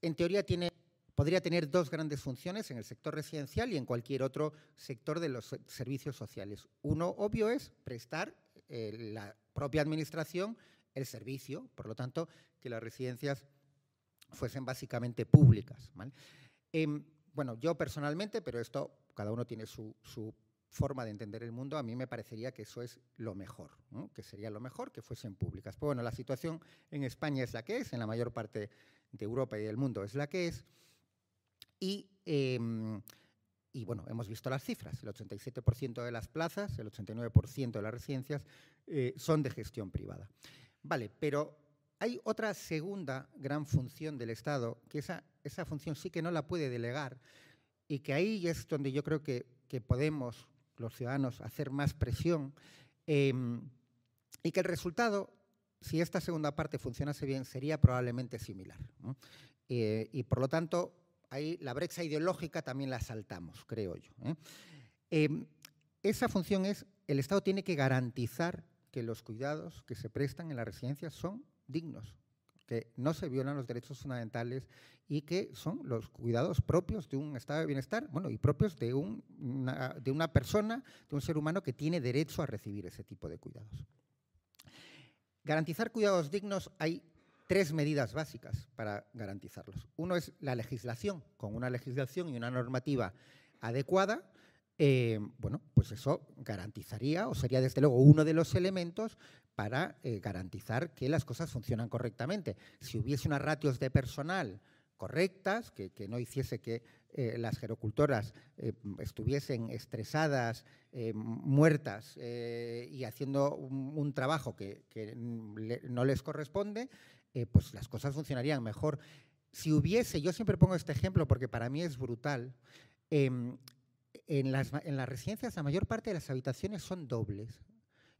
en teoría tiene, podría tener dos grandes funciones en el sector residencial y en cualquier otro sector de los servicios sociales. Uno obvio es prestar eh, la propia administración el servicio, por lo tanto, que las residencias fuesen básicamente públicas. Em, bueno, yo personalmente, pero esto cada uno tiene su, forma de entender el mundo, a mí me parecería que eso es lo mejor, que sería lo mejor que fuesen públicas. Pero bueno, la situación en España es la que es, en la mayor parte de Europa y del mundo es la que es, y, em, bueno, hemos visto las cifras, el 87% de las plazas, el 89% de las residencias eh, son de gestión privada. Vale, pero hay otra segunda gran función del Estado, que esa, esa función sí que no la puede delegar y que ahí es donde yo creo que, podemos, los ciudadanos, hacer más presión em, y que el resultado, si esta segunda parte funcionase bien, sería probablemente similar. Eh, y por lo tanto, ahí la brecha ideológica también la saltamos, creo yo. ¿eh? Em, esa función es, el Estado tiene que garantizar que los cuidados que se prestan en las residencias son dignos, que no se violan los derechos fundamentales y que son los cuidados propios de un estado de bienestar, bueno, y propios de, una, de una persona, de un ser humano que tiene derecho a recibir ese tipo de cuidados. Garantizar cuidados dignos hay tres medidas básicas para garantizarlos. Uno es la legislación, con una legislación y una normativa adecuada, eh, bueno, pues eso garantizaría o sería desde luego uno de los elementos para eh, garantizar que las cosas funcionan correctamente. Si hubiese unas ratios de personal correctas, que, no hiciese que eh, las gerocultoras estuviesen estresadas, muertas y haciendo un, trabajo que, no les corresponde, pues las cosas funcionarían mejor. Si hubiese, yo siempre pongo este ejemplo porque para mí es brutal, em, en las, residencias la mayor parte de las habitaciones son dobles.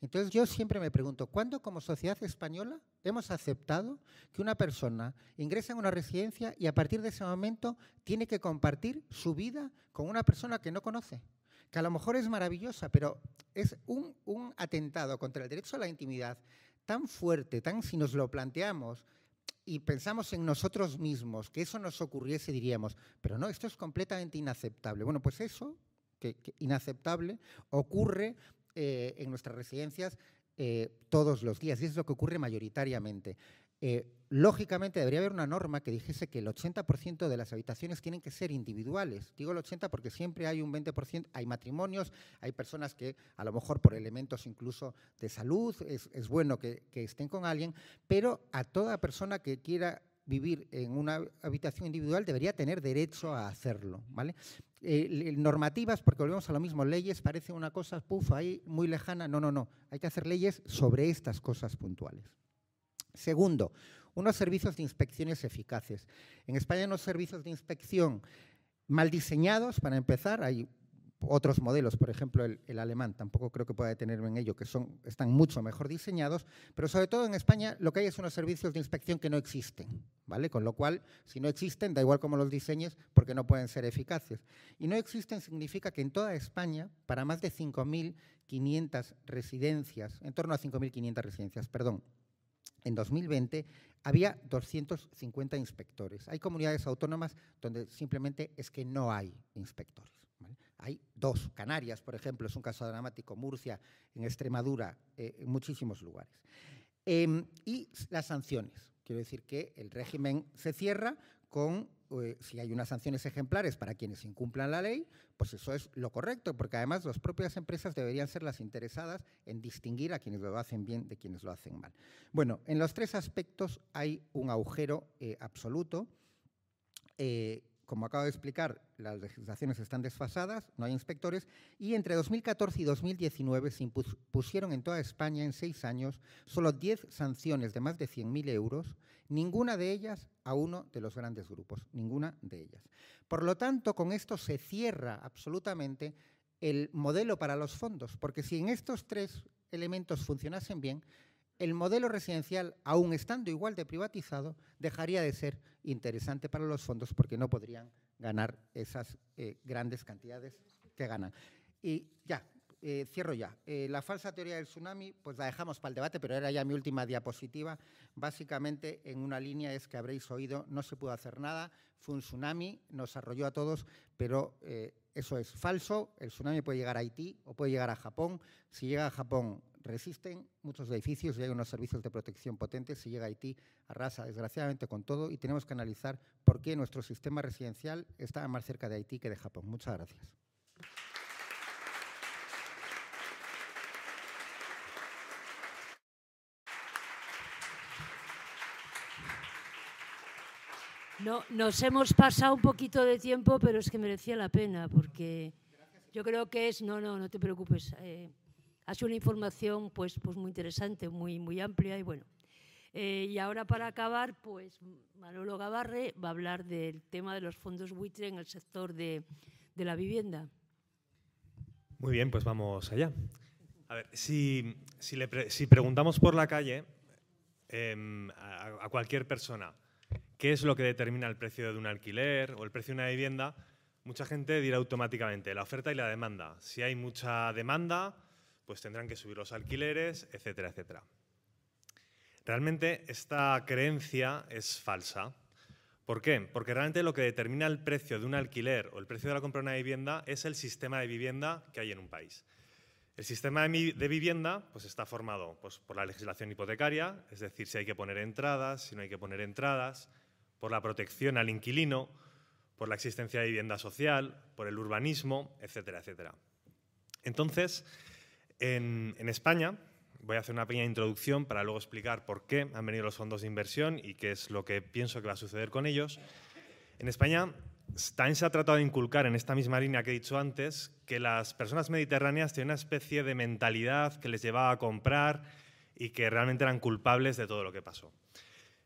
Entonces yo siempre me pregunto, ¿cuándo como sociedad española hemos aceptado que una persona ingresa en una residencia y a partir de ese momento tiene que compartir su vida con una persona que no conoce? Que a lo mejor es maravillosa, pero es un, un atentado contra el derecho a la intimidad tan fuerte, tan si nos lo planteamos y pensamos en nosotros mismos, que eso nos ocurriese, diríamos, pero no, esto es completamente inaceptable. Bueno, pues eso que, inaceptable ocurre eh, en nuestras residencias eh, todos los días y es lo que ocurre mayoritariamente. Eh, lógicamente debería haber una norma que dijese que el 80% de las habitaciones tienen que ser individuales. Digo el 80% porque siempre hay un 20%, hay matrimonios, hay personas que a lo mejor por elementos incluso de salud es, bueno que, que, estén con alguien, pero a toda persona que quiera vivir en una habitación individual debería tener derecho a hacerlo. ¿vale? Eh, normativas, porque volvemos a lo mismo, leyes parece una cosa, puff, ahí muy lejana. No, no, no. Hay que hacer leyes sobre estas cosas puntuales. Segundo, unos servicios de inspecciones eficaces. En España unos servicios de inspección mal diseñados, para empezar, hay otros modelos, por ejemplo el, alemán, tampoco creo que pueda detenerme en ello, que son, están mucho mejor diseñados, pero sobre todo en España lo que hay es unos servicios de inspección que no existen, ¿vale? Con lo cual, si no existen, da igual cómo los diseñes, porque no pueden ser eficaces. Y no existen significa que en toda España, para más de 5.500 residencias, en torno a 5.500 residencias, perdón, en 2020 había 250 inspectores. Hay comunidades autónomas donde simplemente es que no hay inspectores. Hay dos, Canarias, por ejemplo, es un caso dramático, Murcia, en Extremadura, eh, en muchísimos lugares. Em, y las sanciones. Quiero decir que el régimen se cierra con, eh, si hay unas sanciones ejemplares para quienes incumplan la ley, pues eso es lo correcto, porque además las propias empresas deberían ser las interesadas en distinguir a quienes lo hacen bien de quienes lo hacen mal. Bueno, en los tres aspectos hay un agujero eh, absoluto como acabo de explicar, las legislaciones están desfasadas, no hay inspectores, y entre 2014 y 2019 se impusieron en toda España en seis años solo 10 sanciones de más de 100.000 euros, ninguna de ellas a uno de los grandes grupos, ninguna de ellas. Por lo tanto, con esto se cierra absolutamente el modelo para los fondos, porque si en estos tres elementos funcionasen bien, el modelo residencial, aún estando igual de privatizado, dejaría de ser interesante para los fondos porque no podrían ganar esas eh, grandes cantidades que ganan. Y ya, eh, cierro ya. Eh, la falsa teoría del tsunami, pues la dejamos para el debate, pero era ya mi última diapositiva. Básicamente, en una línea es que habréis oído, no se pudo hacer nada, fue un tsunami, nos arrolló a todos, pero eso es falso. El tsunami puede llegar a Haití o puede llegar a Japón. Si llega a Japón, resisten muchos edificios y hay unos servicios de protección potentes. Si llega Haití, arrasa desgraciadamente con todo y tenemos que analizar por qué nuestro sistema residencial está más cerca de Haití que de Japón. Muchas gracias. No, nos hemos pasado un poquito de tiempo, pero es que merecía la pena, porque yo creo que es, no, no, no te preocupes, eh, ha sido una información pues, pues muy interesante, muy, muy amplia y bueno. Eh, y ahora para acabar, pues Manolo Gavarre va a hablar del tema de los fondos buitre en el sector de, de la vivienda. Muy bien, pues vamos allá. A ver, si, si, le preguntamos por la calle em, a, a cualquier persona, qué es lo que determina el precio de un alquiler o el precio de una vivienda, mucha gente dirá automáticamente la oferta y la demanda. Si hay mucha demanda, pues tendrán que subir los alquileres, etcétera, etcétera. Realmente esta creencia es falsa. ¿Por qué? Porque realmente lo que determina el precio de un alquiler o el precio de la compra de una vivienda es el sistema de vivienda que hay en un país. El sistema de vivienda pues, está formado pues, por la legislación hipotecaria, es decir, si hay que poner entradas, si no hay que poner entradas, por la protección al inquilino, por la existencia de vivienda social, por el urbanismo, etcétera, etcétera. Entonces, en, España, voy a hacer una pequeña introducción para luego explicar por qué han venido los fondos de inversión y qué es lo que pienso que va a suceder con ellos. En España también se ha tratado de inculcar en esta misma línea que he dicho antes que las personas mediterráneas tienen una especie de mentalidad que les llevaba a comprar y que realmente eran culpables de todo lo que pasó.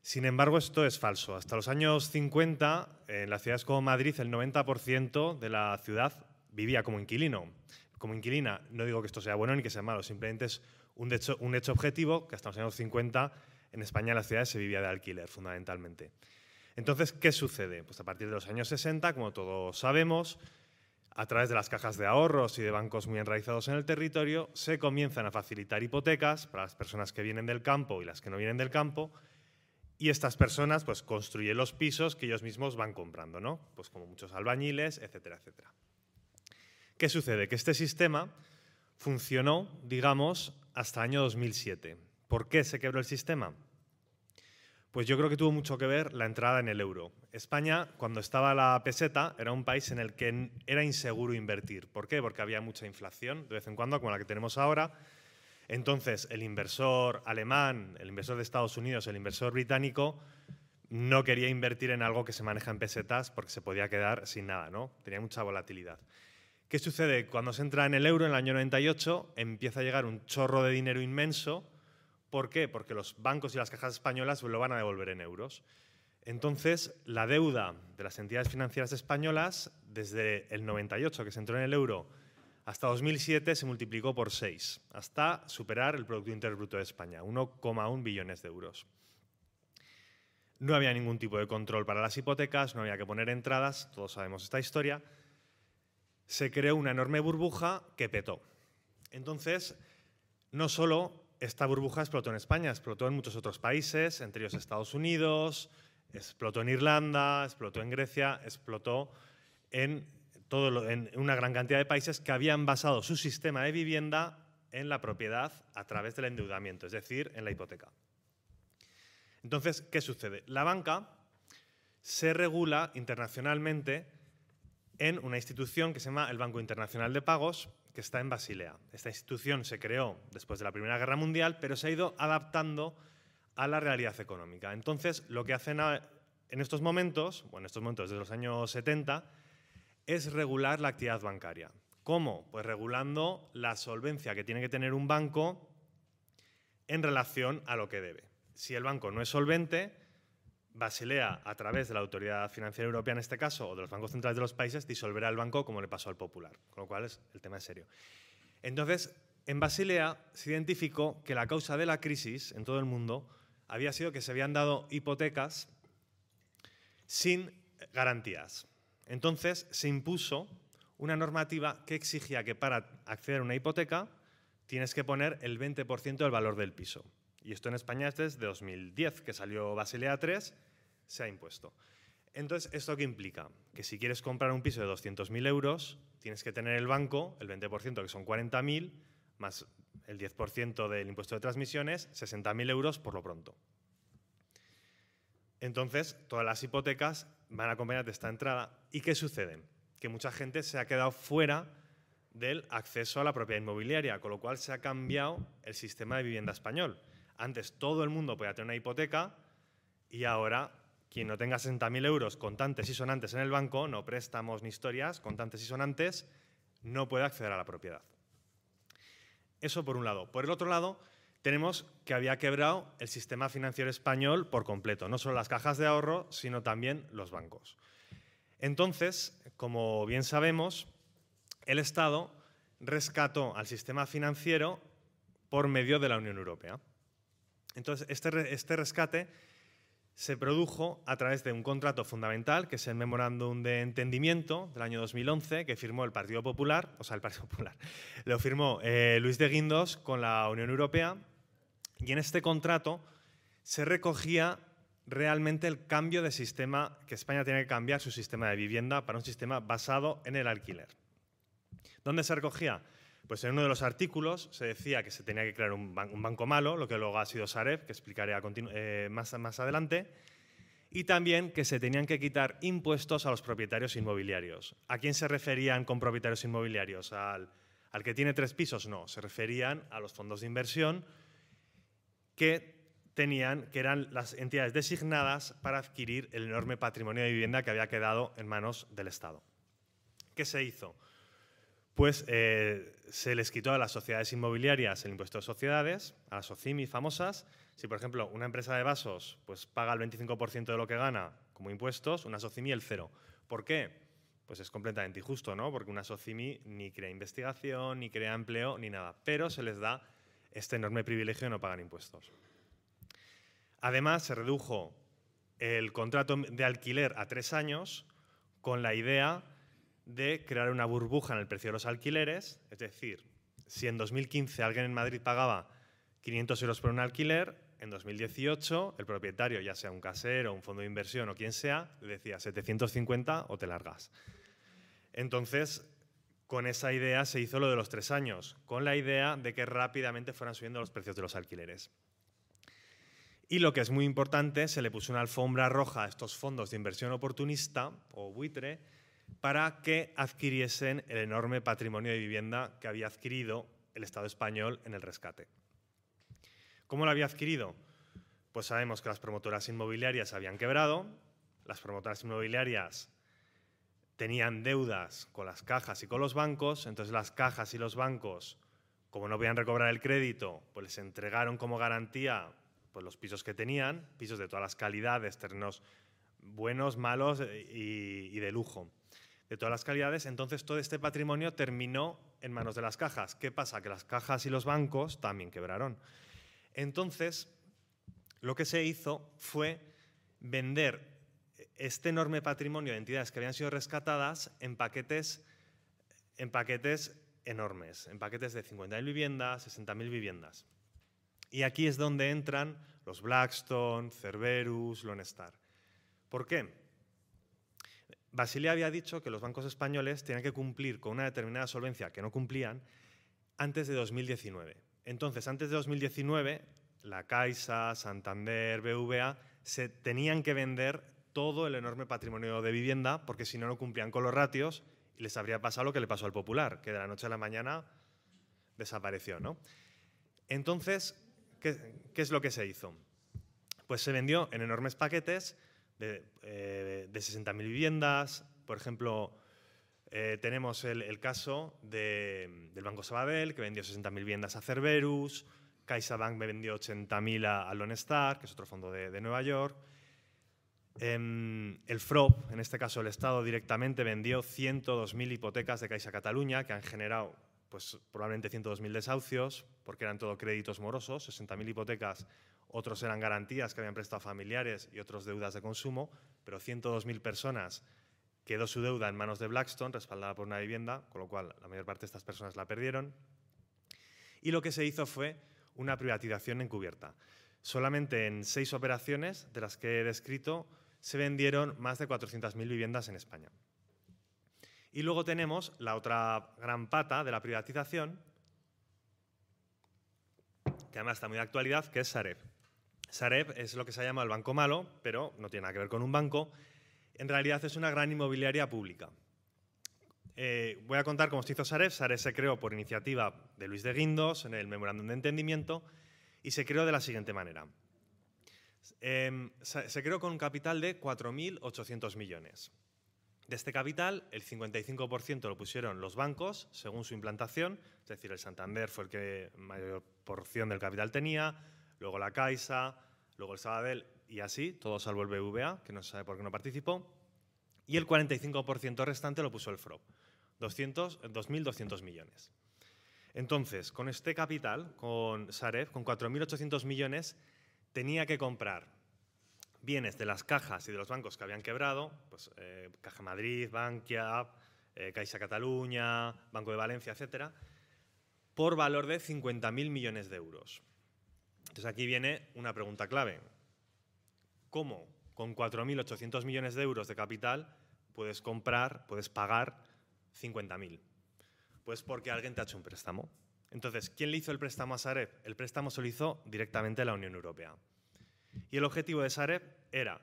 Sin embargo, esto es falso. Hasta los años 50, en las ciudades como Madrid, el 90% de la ciudad vivía como inquilino. Como inquilina, no digo que esto sea bueno ni que sea malo, simplemente es un hecho, objetivo que hasta los años 50 en España en las ciudades se vivía de alquiler, fundamentalmente. Entonces, ¿qué sucede? Pues a partir de los años 60, como todos sabemos, a través de las cajas de ahorros y de bancos muy enraizados en el territorio, se comienzan a facilitar hipotecas para las personas que vienen del campo y las que no vienen del campo, y estas personas pues, construyen los pisos que ellos mismos van comprando, ¿no? Pues como muchos albañiles, etcétera, etcétera. ¿Qué sucede? Que este sistema funcionó, digamos, hasta el año 2007. ¿Por qué se quebró el sistema? Pues yo creo que tuvo mucho que ver la entrada en el euro. España, cuando estaba la peseta, era un país en el que era inseguro invertir. ¿Por qué? Porque había mucha inflación, de vez en cuando, como la que tenemos ahora. Entonces, el inversor alemán, el inversor de Estados Unidos, el inversor británico, no quería invertir en algo que se maneja en pesetas porque se podía quedar sin nada, ¿no? Tenía mucha volatilidad. ¿Qué sucede? Cuando se entra en el euro en el año 98, empieza a llegar un chorro de dinero inmenso ¿Por qué? Porque los bancos y las cajas españolas lo van a devolver en euros. Entonces, la deuda de las entidades financieras españolas, desde el 98, que se entró en el euro, hasta 2007 se multiplicó por 6, hasta superar el Producto Interno Bruto de España, 1,1 billones de euros. No había ningún tipo de control para las hipotecas, no había que poner entradas, todos sabemos esta historia. Se creó una enorme burbuja que petó. Entonces, no solo esta burbuja explotó en España, explotó en muchos otros países, entre ellos Estados Unidos, explotó en Irlanda, explotó en Grecia, explotó en, todo en una gran cantidad de países que habían basado su sistema de vivienda en la propiedad a través del endeudamiento, es decir, en la hipoteca. Entonces, ¿qué sucede? La banca se regula internacionalmente en una institución que se llama el Banco Internacional de Pagos, que está en Basilea. Esta institución se creó después de la Primera Guerra Mundial, pero se ha ido adaptando a la realidad económica. Entonces, lo que hacen en estos momentos, o en estos momentos desde los años 70, es regular la actividad bancaria. ¿Cómo? Pues regulando la solvencia que tiene que tener un banco en relación a lo que debe. Si el banco no es solvente, Basilea, a través de la Autoridad Financiera Europea en este caso, o de los bancos centrales de los países, disolverá el banco como le pasó al Popular, con lo cual es, el tema es serio. Entonces, en Basilea se identificó que la causa de la crisis en todo el mundo había sido que se habían dado hipotecas sin garantías. Entonces se impuso una normativa que exigía que para acceder a una hipoteca tienes que poner el 20% del valor del piso. Y esto en España es desde 2010, que salió Basilea 3, se ha impuesto. Entonces, ¿esto qué implica? Que si quieres comprar un piso de 200.000 euros, tienes que tener el banco el 20%, que son 40.000, más el 10% del impuesto de transmisiones, 60.000 euros por lo pronto. Entonces, todas las hipotecas van a acompañar de esta entrada. ¿Y qué sucede? Que mucha gente se ha quedado fuera del acceso a la propiedad inmobiliaria, con lo cual se ha cambiado el sistema de vivienda español. Antes todo el mundo podía tener una hipoteca y ahora quien no tenga 60.000 euros contantes y sonantes en el banco, no préstamos ni historias, contantes y sonantes, no puede acceder a la propiedad. Eso por un lado. Por el otro lado, tenemos que había quebrado el sistema financiero español por completo, no solo las cajas de ahorro, sino también los bancos. Entonces, como bien sabemos, el Estado rescató al sistema financiero por medio de la Unión Europea. Entonces, este, este, rescate se produjo a través de un contrato fundamental, que es el Memorándum de Entendimiento del año 2011, que firmó el Partido Popular, o sea, el Partido Popular, lo firmó eh, Luis de Guindos con la Unión Europea, y en este contrato se recogía realmente el cambio de sistema, que España tiene que cambiar su sistema de vivienda para un sistema basado en el alquiler. ¿Dónde se recogía? Pues en uno de los artículos se decía que se tenía que crear un, banco malo, lo que luego ha sido Sareb, que explicaré eh, más, adelante, y también que se tenían que quitar impuestos a los propietarios inmobiliarios. ¿A quién se referían con propietarios inmobiliarios? Al, Al que tiene tres pisos, no, se referían a los fondos de inversión que tenían, que eran las entidades designadas para adquirir el enorme patrimonio de vivienda que había quedado en manos del Estado. ¿Qué se hizo? Pues eh, se les quitó a las sociedades inmobiliarias el impuesto de sociedades, a las OCIMI famosas. Si, por ejemplo, una empresa de vasos pues, paga el 25% de lo que gana como impuestos, una SOCIMI el cero. ¿Por qué? Pues es completamente injusto, ¿no? Porque una SOCIMI ni crea investigación, ni crea empleo, ni nada. Pero se les da este enorme privilegio de no pagar impuestos. Además, se redujo el contrato de alquiler a tres años con la idea de crear una burbuja en el precio de los alquileres, es decir, si en 2015 alguien en Madrid pagaba 500 euros por un alquiler, en 2018 el propietario, ya sea un casero, un fondo de inversión o quien sea, le decía 750 o te largas. Entonces, con esa idea se hizo lo de los tres años, con la idea de que rápidamente fueran subiendo los precios de los alquileres. Y lo que es muy importante, se le puso una alfombra roja a estos fondos de inversión oportunista o buitre para que adquiriesen el enorme patrimonio de vivienda que había adquirido el Estado español en el rescate. ¿Cómo lo había adquirido? Pues sabemos que las promotoras inmobiliarias habían quebrado, las promotoras inmobiliarias tenían deudas con las cajas y con los bancos, entonces las cajas y los bancos, como no podían recobrar el crédito, pues les entregaron como garantía pues los pisos que tenían, pisos de todas las calidades, terrenos buenos, malos eh, y, de lujo, de todas las calidades, entonces todo este patrimonio terminó en manos de las cajas. ¿Qué pasa? Que las cajas y los bancos también quebraron. Entonces, lo que se hizo fue vender este enorme patrimonio de entidades que habían sido rescatadas en paquetes, en paquetes enormes, en paquetes de 50.000 viviendas, 60.000 viviendas. Y aquí es donde entran los Blackstone, Cerberus, Lone Star. ¿Por qué? Basilea había dicho que los bancos españoles tenían que cumplir con una determinada solvencia que no cumplían antes de 2019. Entonces, antes de 2019, la Caixa, Santander, BVA se tenían que vender todo el enorme patrimonio de vivienda porque si no, no cumplían con los ratios y les habría pasado lo que le pasó al Popular, que de la noche a la mañana desapareció. ¿no? Entonces, ¿Qué, es lo que se hizo? Pues se vendió en enormes paquetes de, 60.000 eh, viviendas. Por ejemplo, eh, tenemos el, caso del Banco Sabadell, que vendió 60.000 viviendas a Cerberus. CaixaBank me vendió 80.000 a, a Lone Star, que es otro fondo de, Nueva York. Em, el FROP, en este caso el Estado directamente, vendió 102.000 hipotecas de Caixa Cataluña, que han generado pues probablemente 102.000 desahucios, porque eran todo créditos morosos, 60.000 hipotecas, otros eran garantías que habían prestado familiares y otros deudas de consumo, pero 102.000 personas quedó su deuda en manos de Blackstone, respaldada por una vivienda, con lo cual la mayor parte de estas personas la perdieron. Y lo que se hizo fue una privatización encubierta. Solamente en seis operaciones, de las que he descrito, se vendieron más de 400.000 viviendas en España. Y luego tenemos la otra gran pata de la privatización, que además está muy de actualidad, que es Sareb. Sareb es lo que se llama el banco malo, pero no tiene nada que ver con un banco. En realidad es una gran inmobiliaria pública. Eh, voy a contar cómo se hizo Sareb. Sareb se creó por iniciativa de Luis de Guindos en el Memorándum de Entendimiento y se creó de la siguiente manera. Em, se creó con un capital de 4.800 millones. De este capital, el 55% lo pusieron los bancos, según su implantación, es decir, el Santander fue el que mayor porción del capital tenía, luego la Caixa, luego el Sabadell y así, todo salvo el BVA, que no se sabe por qué no participó, y el 45% restante lo puso el FROP, 2.200 millones. Entonces, con este capital, con Sareb, con 4.800 millones, tenía que comprar bienes de las cajas y de los bancos que habían quebrado, pues eh, Caja Madrid, Bankia, eh, Caixa Cataluña, Banco de Valencia, etcétera, por valor de 50.000 millones de euros. Entonces aquí viene una pregunta clave. ¿Cómo con 4.800 millones de euros de capital puedes comprar, puedes pagar 50.000? Pues porque alguien te ha hecho un préstamo. Entonces, ¿quién le hizo el préstamo a Sareb? El préstamo se lo hizo directamente la Unión Europea. Y el objetivo de Sareb era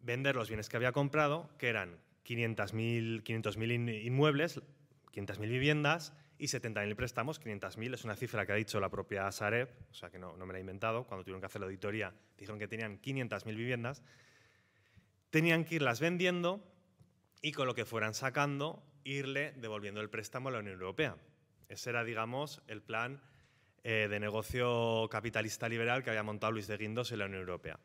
vender los bienes que había comprado, que eran 500.000 500 inmuebles, 500.000 viviendas, y 70.000 préstamos, 500.000 es una cifra que ha dicho la propia Sareb, o sea que no, no me la he inventado, cuando tuvieron que hacer la auditoría dijeron que tenían 500.000 viviendas, tenían que irlas vendiendo y con lo que fueran sacando irle devolviendo el préstamo a la Unión Europea. Ese era, digamos, el plan eh, de negocio capitalista liberal que había montado Luis de Guindos en la Unión Europea.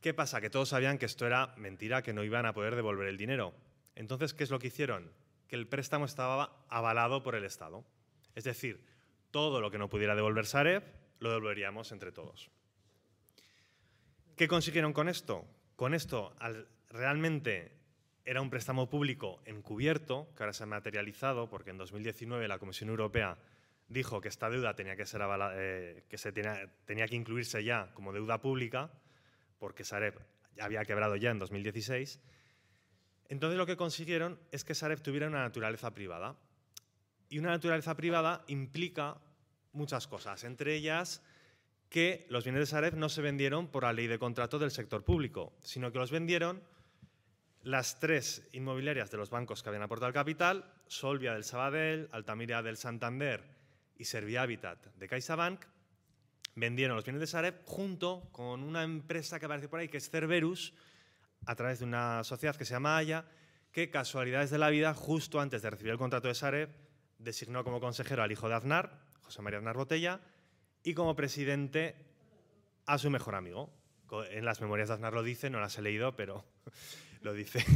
¿Qué pasa? Que todos sabían que esto era mentira, que no iban a poder devolver el dinero. Entonces, ¿qué es lo que hicieron? Que el préstamo estaba avalado por el Estado. Es decir, todo lo que no pudiera devolver Sareb lo devolveríamos entre todos. ¿Qué consiguieron con esto? Con esto, al realmente era un préstamo público encubierto, que ahora se ha materializado, porque en 2019 la Comisión Europea dijo que esta deuda tenía que, ser eh, que se tenía, tenía, que incluirse ya como deuda pública, porque Sareb había quebrado ya en 2016. Entonces lo que consiguieron es que Sareb tuviera una naturaleza privada. Y una naturaleza privada implica muchas cosas, entre ellas que los bienes de Sareb no se vendieron por la ley de contrato del sector público, sino que los vendieron las tres inmobiliarias de los bancos que habían aportado el capital, Solvia del Sabadell, Altamira del Santander y Servia Habitat de CaixaBank, vendieron los bienes de Sareb junto con una empresa que aparece por ahí, que es Cerberus, a través de una sociedad que se llama Haya, que casualidades de la vida, justo antes de recibir el contrato de Sareb, designó como consejero al hijo de Aznar, José María Aznar Botella, y como presidente a su mejor amigo. En las memorias de Aznar lo dice, no las he leído, pero lo dice.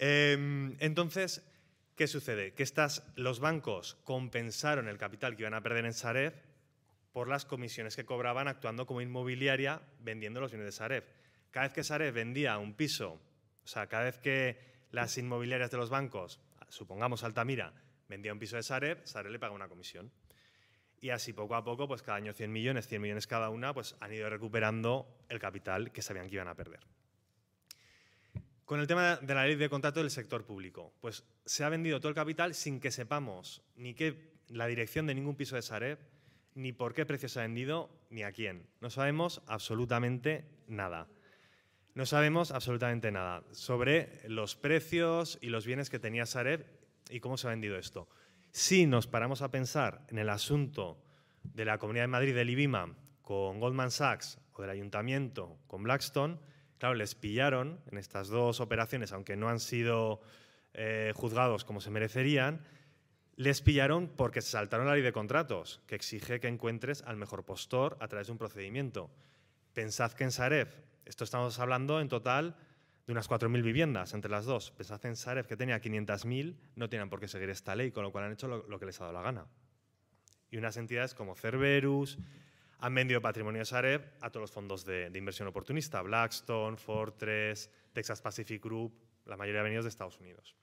Em, entonces, ¿qué sucede? Que estas, los bancos compensaron el capital que iban a perder en Sareb por las comisiones que cobraban actuando como inmobiliaria vendiendo los bienes de Sareb. Cada vez que Sareb vendía un piso, o sea, cada vez que las inmobiliarias de los bancos, supongamos Altamira, vendía un piso de Sareb, Sareb le paga una comisión. Y así poco a poco, pues cada año 100 millones, 100 millones cada una, pues han ido recuperando el capital que sabían que iban a perder. Con el tema de la ley de contrato del sector público, pues se ha vendido todo el capital sin que sepamos ni qué la dirección de ningún piso de Sareb, ni por qué precio se ha vendido, ni a quién. No sabemos absolutamente nada. No sabemos absolutamente nada sobre los precios y los bienes que tenía Sareb y cómo se ha vendido esto. Si nos paramos a pensar en el asunto de la Comunidad de Madrid del IBIMA con Goldman Sachs o del Ayuntamiento con Blackstone, Claro, les pillaron en estas dos operaciones, aunque no han sido eh, juzgados como se merecerían, les pillaron porque se saltaron la ley de contratos, que exige que encuentres al mejor postor a través de un procedimiento. Pensad que en Sareb, esto estamos hablando en total de unas 4.000 viviendas entre las dos. Pensad en Sareb que tenía 500.000, no tenían por qué seguir esta ley, con lo cual han hecho lo, que les ha dado la gana. Y unas entidades como Cerberus, han vendido patrimonio de Sareb a todos los fondos de, inversión oportunista, Blackstone, Fortress, Texas Pacific Group, la mayoría venidos de Estados Unidos.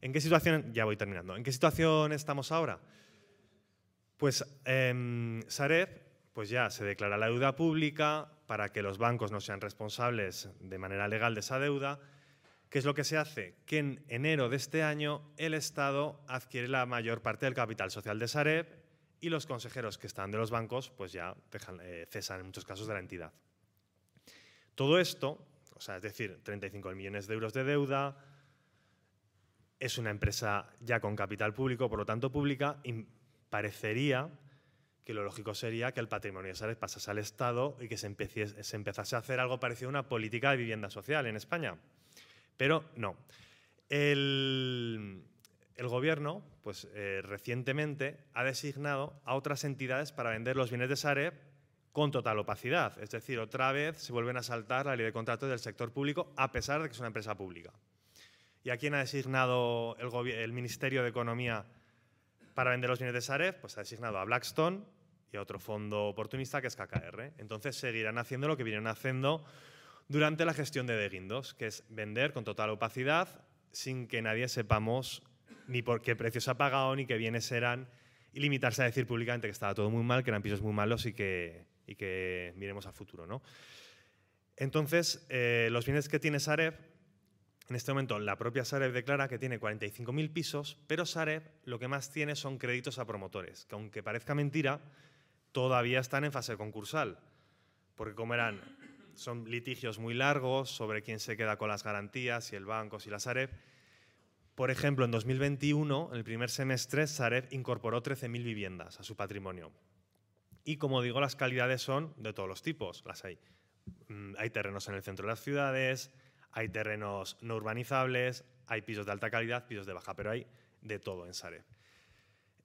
¿En qué situación, ya voy terminando, en qué situación estamos ahora? Pues eh, Sareb pues ya se declara la deuda pública para que los bancos no sean responsables de manera legal de esa deuda. ¿Qué es lo que se hace? Que en enero de este año el Estado adquiere la mayor parte del capital social de Sareb y los consejeros que están de los bancos pues ya eh, cesan en muchos casos de la entidad. Todo esto, o sea, es decir, 35 millones de euros de deuda, es una empresa ya con capital público, por lo tanto pública, y parecería que lo lógico sería que el patrimonio de Sales pasase al Estado y que se, se empezase a hacer algo parecido a una política de vivienda social en España. Pero no. El, el gobierno, pues eh, recientemente, ha designado a otras entidades para vender los bienes de Sareb con total opacidad. Es decir, otra vez se vuelven a saltar la ley de contratos del sector público a pesar de que es una empresa pública. ¿Y a quién ha designado el, el Ministerio de Economía para vender los bienes de Sareb? Pues ha designado a Blackstone y a otro fondo oportunista que es KKR. Entonces seguirán haciendo lo que vienen haciendo durante la gestión de De Guindos, que es vender con total opacidad sin que nadie sepamos ni por qué precios ha pagado, ni qué bienes eran, y limitarse a decir públicamente que estaba todo muy mal, que eran pisos muy malos y que, y que miremos al futuro. ¿no? Entonces, eh, los bienes que tiene Sareb, en este momento la propia Sareb declara que tiene 45.000 pisos, pero Sareb lo que más tiene son créditos a promotores, que aunque parezca mentira, todavía están en fase concursal, porque como eran, son litigios muy largos sobre quién se queda con las garantías, si el banco, si la Sareb, Por ejemplo, en 2021, en el primer semestre, Sareb incorporó 13.000 viviendas a su patrimonio. Y como digo, las calidades son de todos los tipos. Las hay. Mm, hay terrenos en el centro de las ciudades, hay terrenos no urbanizables, hay pisos de alta calidad, pisos de baja, pero hay de todo en Sareb.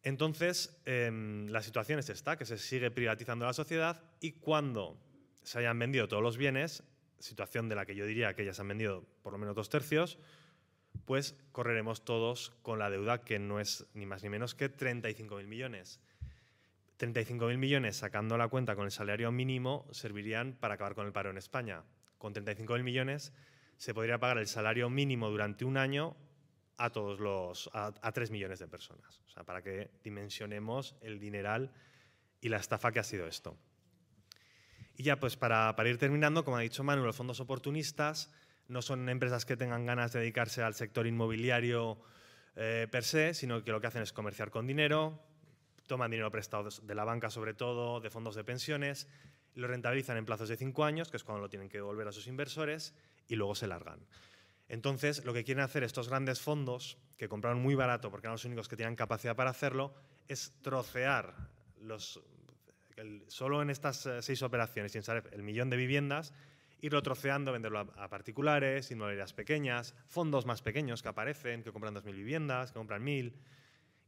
Entonces, em, la situación es esta, que se sigue privatizando la sociedad y cuando se hayan vendido todos los bienes, situación de la que yo diría que ya se han vendido por lo menos dos tercios, pues correremos todos con la deuda que no es ni más ni menos que 35.000 millones. 35.000 millones sacando la cuenta con el salario mínimo servirían para acabar con el paro en España. Con 35.000 millones se podría pagar el salario mínimo durante un año a todos los a, 3 millones de personas. O sea, para que dimensionemos el dineral y la estafa que ha sido esto. Y ya, pues para, para ir terminando, como ha dicho Manu, los fondos oportunistas no son empresas que tengan ganas de dedicarse al sector inmobiliario eh, per se, sino que lo que hacen es comerciar con dinero, toman dinero prestado de la banca sobre todo, de fondos de pensiones, lo rentabilizan en plazos de cinco años, que es cuando lo tienen que devolver a sus inversores, y luego se largan. Entonces, lo que quieren hacer estos grandes fondos, que compraron muy barato porque eran los únicos que tenían capacidad para hacerlo, es trocear los, solo en estas eh, seis operaciones, sin saber el millón de viviendas, irlo troceando, venderlo a, particulares, inmobiliarias pequeñas, fondos más pequeños que aparecen, que compran 2.000 viviendas, que compran 1.000,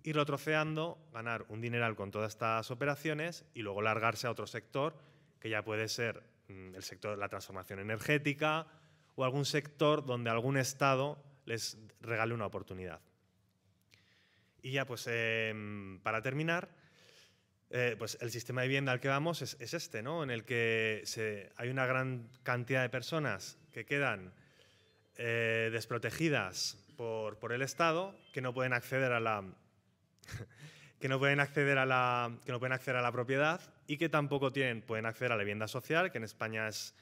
irlo troceando, ganar un dineral con todas estas operaciones y luego largarse a otro sector, que ya puede ser mm, el sector de la transformación energética, o algún sector donde algún Estado les regale una oportunidad. Y ya, pues, em, para terminar, eh, pues el sistema de vivienda al que vamos es, este, ¿no? En el que hay una gran cantidad de personas que quedan eh, desprotegidas por, por, el Estado, que no pueden acceder a la que no pueden acceder a la que no pueden acceder a la propiedad y que tampoco tienen pueden acceder a la vivienda social, que en España es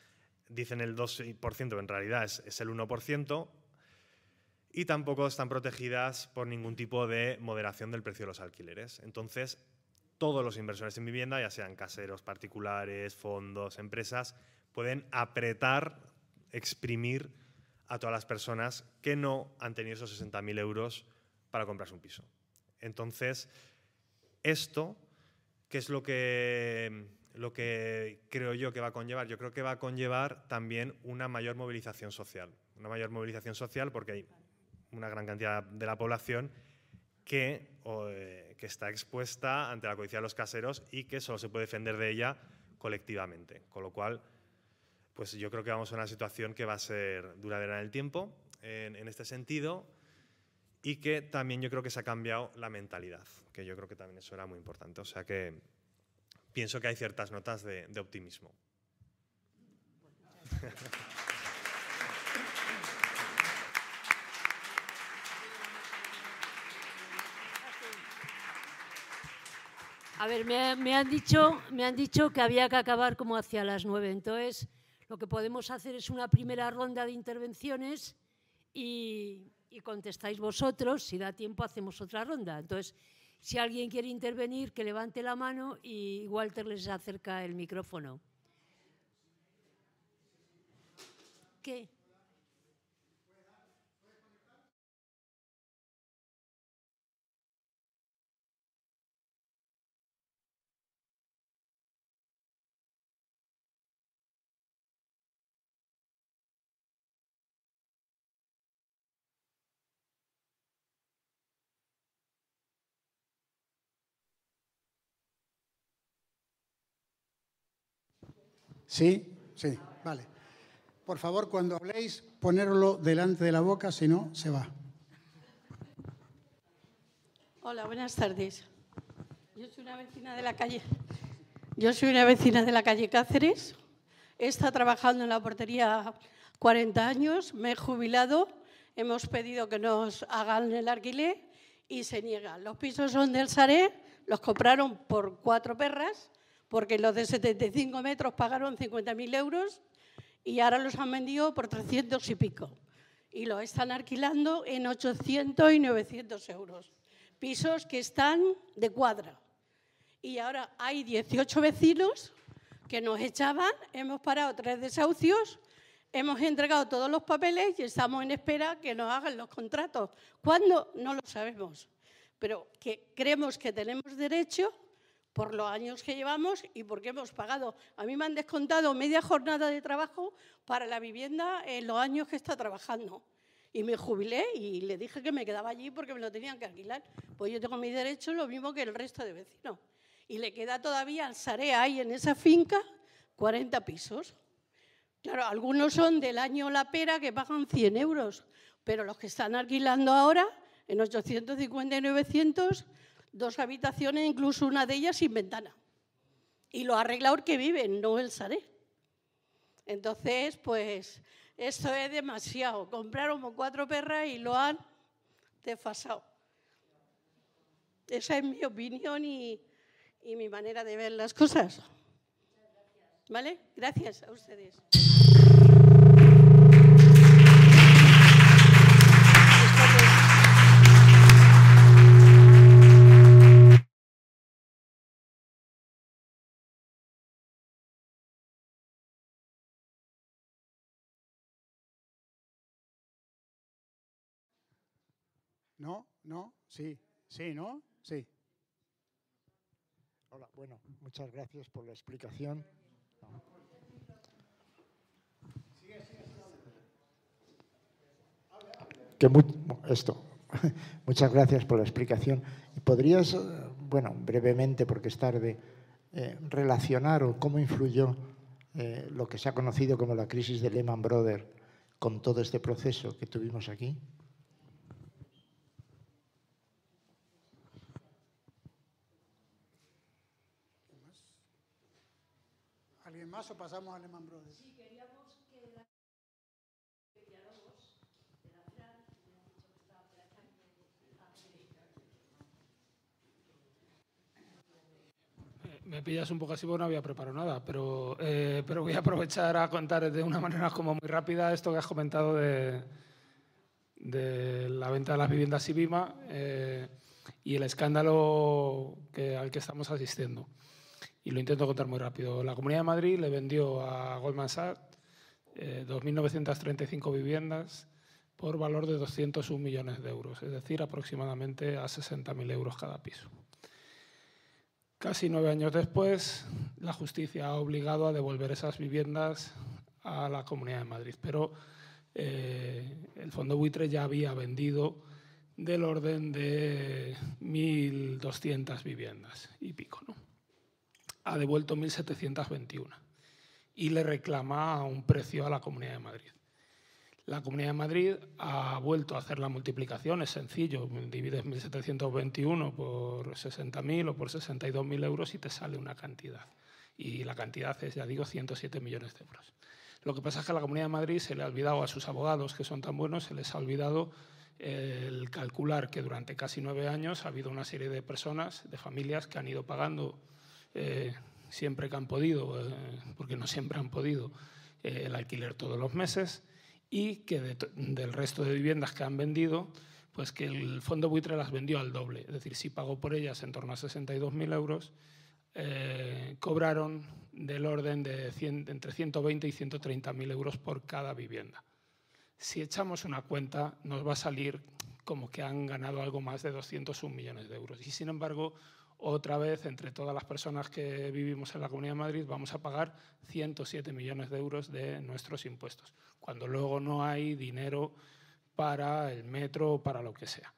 dicen el 2%, pero en realidad es, el 1%, y tampoco están protegidas por ningún tipo de moderación del precio de los alquileres. Entonces, todos los inversores en vivienda, ya sean caseros, particulares, fondos, empresas, pueden apretar, exprimir a todas las personas que no han tenido esos 60.000 euros para comprarse un piso. Entonces, esto, ¿qué es lo que lo que creo yo que va a conllevar? Yo creo que va a conllevar también una mayor movilización social. Una mayor movilización social porque hay una gran cantidad de la población que, eh, que está expuesta ante la codicia de los caseros y que solo se puede defender de ella colectivamente. Con lo cual, pues yo creo que vamos a una situación que va a ser duradera en el tiempo en, en este sentido y que también yo creo que se ha cambiado la mentalidad, que yo creo que también eso era muy importante. O sea que pienso que hay ciertas notas de, optimismo. A ver, me, han dicho, me han dicho que había que acabar como hacia las nueve. Entonces, lo que podemos hacer es una primera ronda de intervenciones y, y contestáis vosotros. Si da tiempo, hacemos otra ronda. Entonces, si alguien quiere intervenir, que levante la mano y Walter les acerca el micrófono. ¿Qué? Sí, sí, vale. Por favor, cuando habléis, ponerlo delante de la boca, si no, se va. Hola, buenas tardes. Yo soy una vecina de la calle. Yo soy una vecina de la calle Cáceres. He estado trabajando en la portería 40 años, me he jubilado, hemos pedido que nos hagan el alquiler y se niegan. Los pisos son del Saré, los compraron por cuatro perras porque los de 75 metros pagaron 50.000 euros y ahora los han vendido por 300 y pico. Y los están alquilando en 800 y 900 euros. Pisos que están de cuadra. Y ahora hay 18 vecinos que nos echaban, hemos parado tres desahucios, hemos entregado todos los papeles y estamos en espera que nos hagan los contratos. ¿Cuándo? No lo sabemos, pero que creemos que tenemos derecho por los años que llevamos y porque hemos pagado. A mí me han descontado media jornada de trabajo para la vivienda en los años que está trabajando. Y me jubilé y le dije que me quedaba allí porque me lo tenían que alquilar. Pues yo tengo mi derecho lo mismo que el resto de vecinos. Y le queda todavía al Sarea ahí en esa finca 40 pisos. Claro, algunos son del año La Pera que pagan 100 euros, pero los que están alquilando ahora, en 850 y 900, dos habitaciones, incluso una de ellas sin ventana. Y los arregladores que viven, no el Saré. Entonces, pues, esto es demasiado. Compraron cuatro perras y lo han desfasado. Esa es mi opinión y, y mi manera de ver las cosas. ¿Vale? Gracias a ustedes. ¿No? ¿No? Sí. Sí, ¿no? Sí. Hola, bueno, muchas gracias por la explicación. Que esto. Muchas gracias por la explicación. ¿Podrías, eh, bueno, brevemente, porque es tarde, eh, relacionar o cómo influyó eh, lo que se ha conocido como la crisis de Lehman Brothers con todo este proceso que tuvimos aquí? Más o pasamos a Lehman Brothers? me pillas un poco así porque no había preparado nada, pero, eh, pero voy a aprovechar a contar de una manera como muy rápida esto que has comentado de, de la venta de las viviendas Ibima eh, y el escándalo que, al que estamos asistiendo. Y lo intento contar muy rápido. La Comunidad de Madrid le vendió a Goldman Sachs eh, 2.935 viviendas por valor de 201 millones de euros, es decir, aproximadamente a 60.000 euros cada piso. Casi nueve años después, la justicia ha obligado a devolver esas viviendas a la Comunidad de Madrid, pero eh, el Fondo Buitre ya había vendido del orden de 1.200 viviendas y pico. ¿no? Ha devuelto 1.721 y le reclama un precio a la Comunidad de Madrid. La Comunidad de Madrid ha vuelto a hacer la multiplicación, es sencillo, divides 1.721 por 60.000 o por 62.000 euros y te sale una cantidad. Y la cantidad es, ya digo, 107 millones de euros. Lo que pasa es que a la Comunidad de Madrid se le ha olvidado a sus abogados, que son tan buenos, se les ha olvidado el calcular que durante casi nueve años ha habido una serie de personas, de familias, que han ido pagando eh, siempre que han podido, eh, porque no siempre han podido, eh, el alquiler todos los meses y que del resto de viviendas que han vendido, pues que el fondo buitre las vendió al doble. Es decir, si pagó por ellas en torno a 62.000 euros, cobraron del orden de entre 120 y 130.000 euros por cada vivienda. Si echamos una cuenta, nos va a salir como que han ganado algo más de 201 millones de euros. Y sin embargo, otra vez, entre todas las personas que vivimos en la Comunidad de Madrid, vamos a pagar 107 millones de euros de nuestros impuestos, cuando luego no hay dinero para el metro o para lo que sea.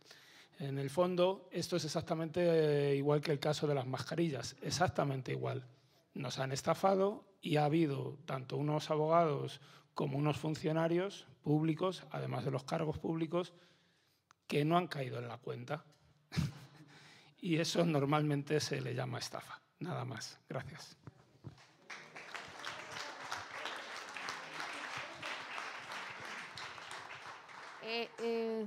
En el fondo, esto es exactamente eh, igual que el caso de las mascarillas, exactamente igual. Nos han estafado y ha habido tanto unos abogados como unos funcionarios públicos, además de los cargos públicos, que no han caído en la cuenta. y eso normalmente se le llama estafa. Nada más. Gracias. Eh, eh,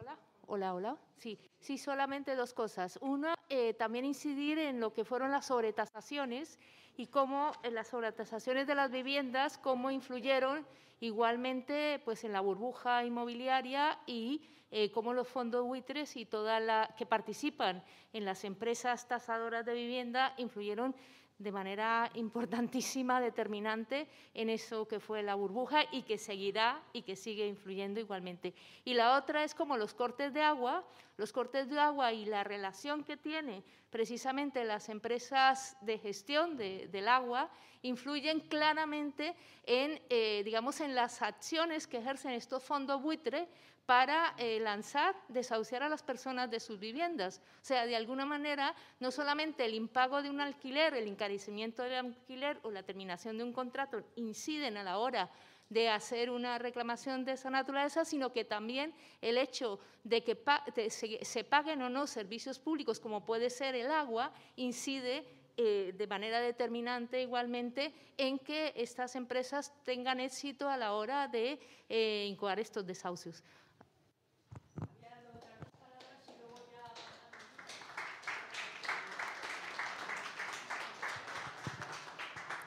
hola, hola, hola. Sí, sí, solamente dos cosas. Una, eh, también incidir en lo que fueron las sobretasaciones y cómo en las sobretasaciones de las viviendas, cómo influyeron igualmente pues, en la burbuja inmobiliaria y eh, cómo los fondos buitres y toda la que participan en las empresas tasadoras de vivienda influyeron de manera importantísima, determinante en eso que fue la burbuja y que seguirá y que sigue influyendo igualmente. Y la otra es como los cortes de agua, los cortes de agua y la relación que tiene precisamente las empresas de gestión del agua influyen claramente en, eh, digamos, en las acciones que ejercen estos fondos buitre para eh, lanzar, desahuciar a las personas de sus viviendas. O sea, de alguna manera, no solamente el impago de un alquiler, el encarecimiento del alquiler o la terminación de un contrato inciden a la hora de hacer una reclamación de esa naturaleza, sino que también el hecho de que se, paguen o no servicios públicos, como puede ser el agua, incide eh, de manera determinante igualmente en que estas empresas tengan éxito a la hora de eh, incoar estos desahucios.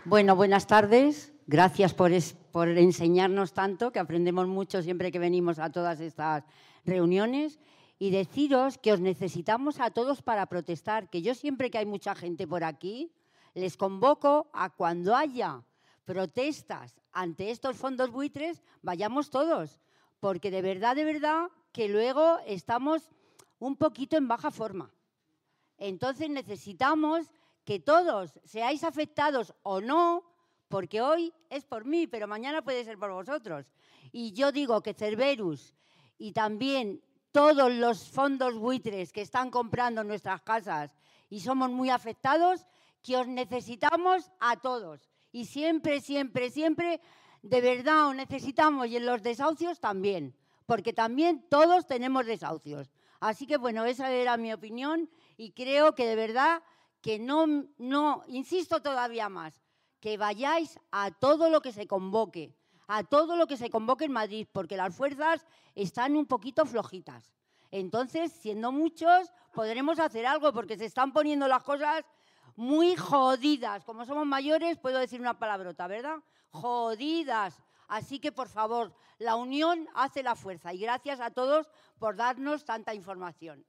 Bueno, buenas tardes. Gracias por, enseñarnos tanto, que aprendemos mucho siempre que venimos a todas estas reuniones. Y deciros que os necesitamos a todos para protestar, que yo siempre que hay mucha gente por aquí, les convoco a cuando haya protestas ante estos fondos buitres, vayamos todos, porque de verdad, de verdad, que luego estamos un poquito en baja forma. Entonces necesitamos que todos seáis afectados o no, porque hoy es por mí, pero mañana puede ser por vosotros. Y yo digo que Cerberus y también todos los fondos buitres que están comprando nuestras casas y somos muy afectados, que os necesitamos a todos. Y siempre, siempre, siempre, de verdad os necesitamos y en los desahucios también, porque también todos tenemos desahucios. Así que bueno, esa era mi opinión y creo que de verdad que no, no, insisto todavía más, que vayáis a todo lo que se convoque, a todo lo que se convoque en Madrid, porque las fuerzas están un poquito flojitas. Entonces, siendo muchos, podremos hacer algo, porque se están poniendo las cosas muy jodidas. Como somos mayores, puedo decir una palabrota, ¿verdad? Jodidas. Así que, por favor, la unión hace la fuerza. Y gracias a todos por darnos tanta información.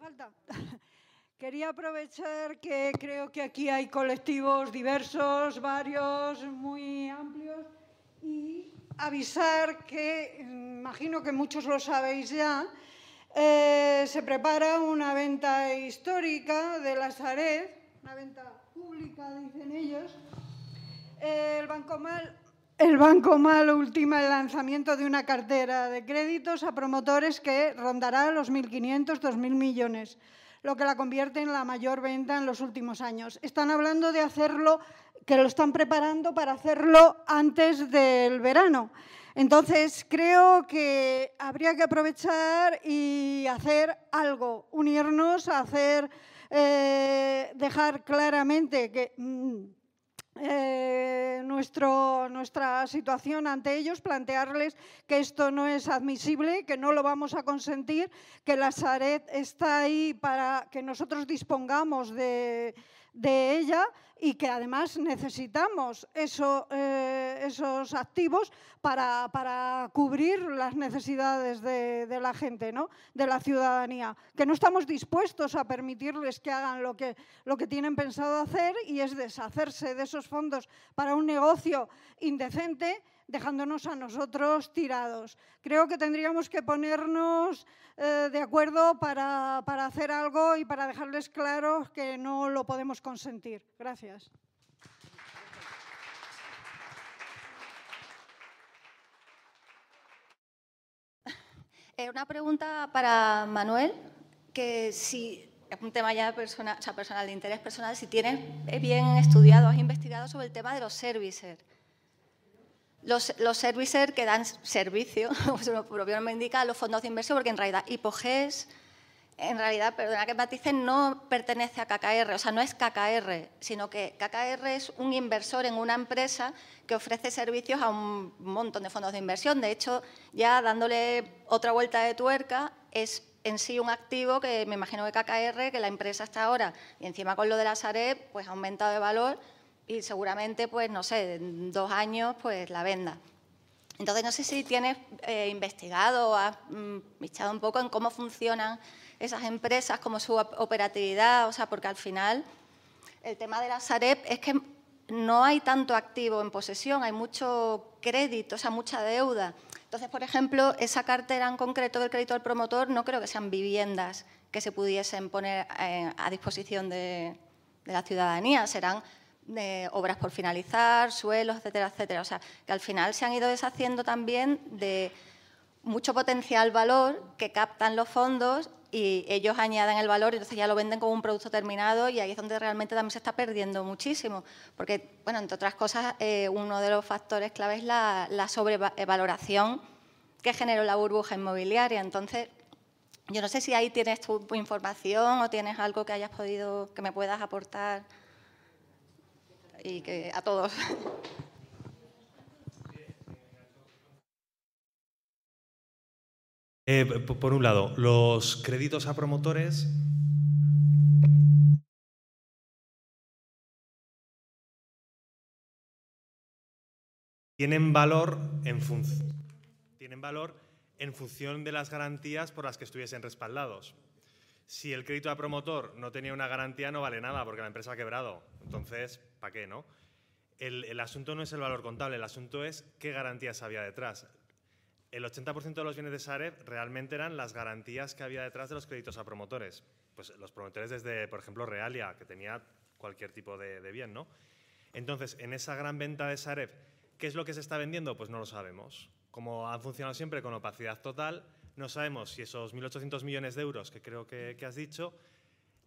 Falta. Quería aprovechar que creo que aquí hay colectivos diversos, varios, muy amplios, y avisar que, imagino que muchos lo sabéis ya, eh, se prepara una venta histórica de la Sareb, una venta pública, dicen ellos. el Banco Mal el Banco Mal ultima el lanzamiento de una cartera de créditos a promotores que rondará los 1.500, 2.000 millones, lo que la convierte en la mayor venta en los últimos años. Están hablando de hacerlo, que lo están preparando para hacerlo antes del verano. Entonces, creo que habría que aprovechar y hacer algo, unirnos, hacer, eh, dejar claramente que... Mm, eh, nuestra situación ante ellos, plantearles que esto no es admisible, que no lo vamos a consentir, que la Saret está ahí para que nosotros dispongamos de, de ella y que además necesitamos eh, esos activos para, cubrir las necesidades de, la gente, ¿no? de la ciudadanía, que no estamos dispuestos a permitirles que hagan lo que, lo que tienen pensado hacer y es deshacerse de esos fondos para un negocio indecente dejándonos a nosotros tirados. Creo que tendríamos que ponernos eh, de acuerdo para, hacer algo y para dejarles claro que no lo podemos consentir. Gracias. Eh, una pregunta para Manuel, que si es un tema ya personal, personal, de interés personal, si tienes bien estudiado, has investigado sobre el tema de los services los, los servicers que dan servicio, como su propio indica, a los fondos de inversión, porque en realidad Hipoges, en realidad, perdona que maticen, no pertenece a KKR, o sea, no es KKR, sino que KKR es un inversor en una empresa que ofrece servicios a un montón de fondos de inversión. De hecho, ya dándole otra vuelta de tuerca, es en sí un activo que me imagino que KKR, que la empresa está ahora, y encima con lo de la Sareb, pues ha aumentado de valor y seguramente, pues no sé, en dos años, pues la venda. Entonces, no sé si tienes eh, investigado o has mm, un poco en cómo funcionan esas empresas, cómo su operatividad, o sea, porque al final el tema de la Sareb es que no hay tanto activo en posesión, hay mucho crédito, o sea, mucha deuda. Entonces, por ejemplo, esa cartera en concreto del crédito al promotor no creo que sean viviendas que se pudiesen poner eh, a disposición de, la ciudadanía, serán de obras por finalizar, suelos, etcétera, etcétera. O sea, que al final se han ido deshaciendo también de mucho potencial valor que captan los fondos y ellos añaden el valor y entonces ya lo venden como un producto terminado y ahí es donde realmente también se está perdiendo muchísimo. Porque, bueno, entre otras cosas, eh, uno de los factores clave es la, la sobrevaloración que generó la burbuja inmobiliaria. Entonces, yo no sé si ahí tienes tu información o tienes algo que hayas podido, que me puedas aportar y que a todos. Eh, por un lado, los créditos a promotores tienen valor en tienen valor en función de las garantías por las que estuviesen respaldados. Si el crédito a promotor no tenía una garantía no vale nada porque la empresa ha quebrado. Entonces, ¿para qué no? El, asunto no es el valor contable, el asunto es qué garantías había detrás el 80% de los bienes de Sareb realmente eran las garantías que había detrás de los créditos a promotores. Pues los promotores desde, por ejemplo, Realia, que tenía cualquier tipo de, bien, ¿no? Entonces, en esa gran venta de Sareb, ¿qué es lo que se está vendiendo? Pues no lo sabemos. Como han funcionado siempre con opacidad total, no sabemos si esos 1.800 millones de euros que creo que has dicho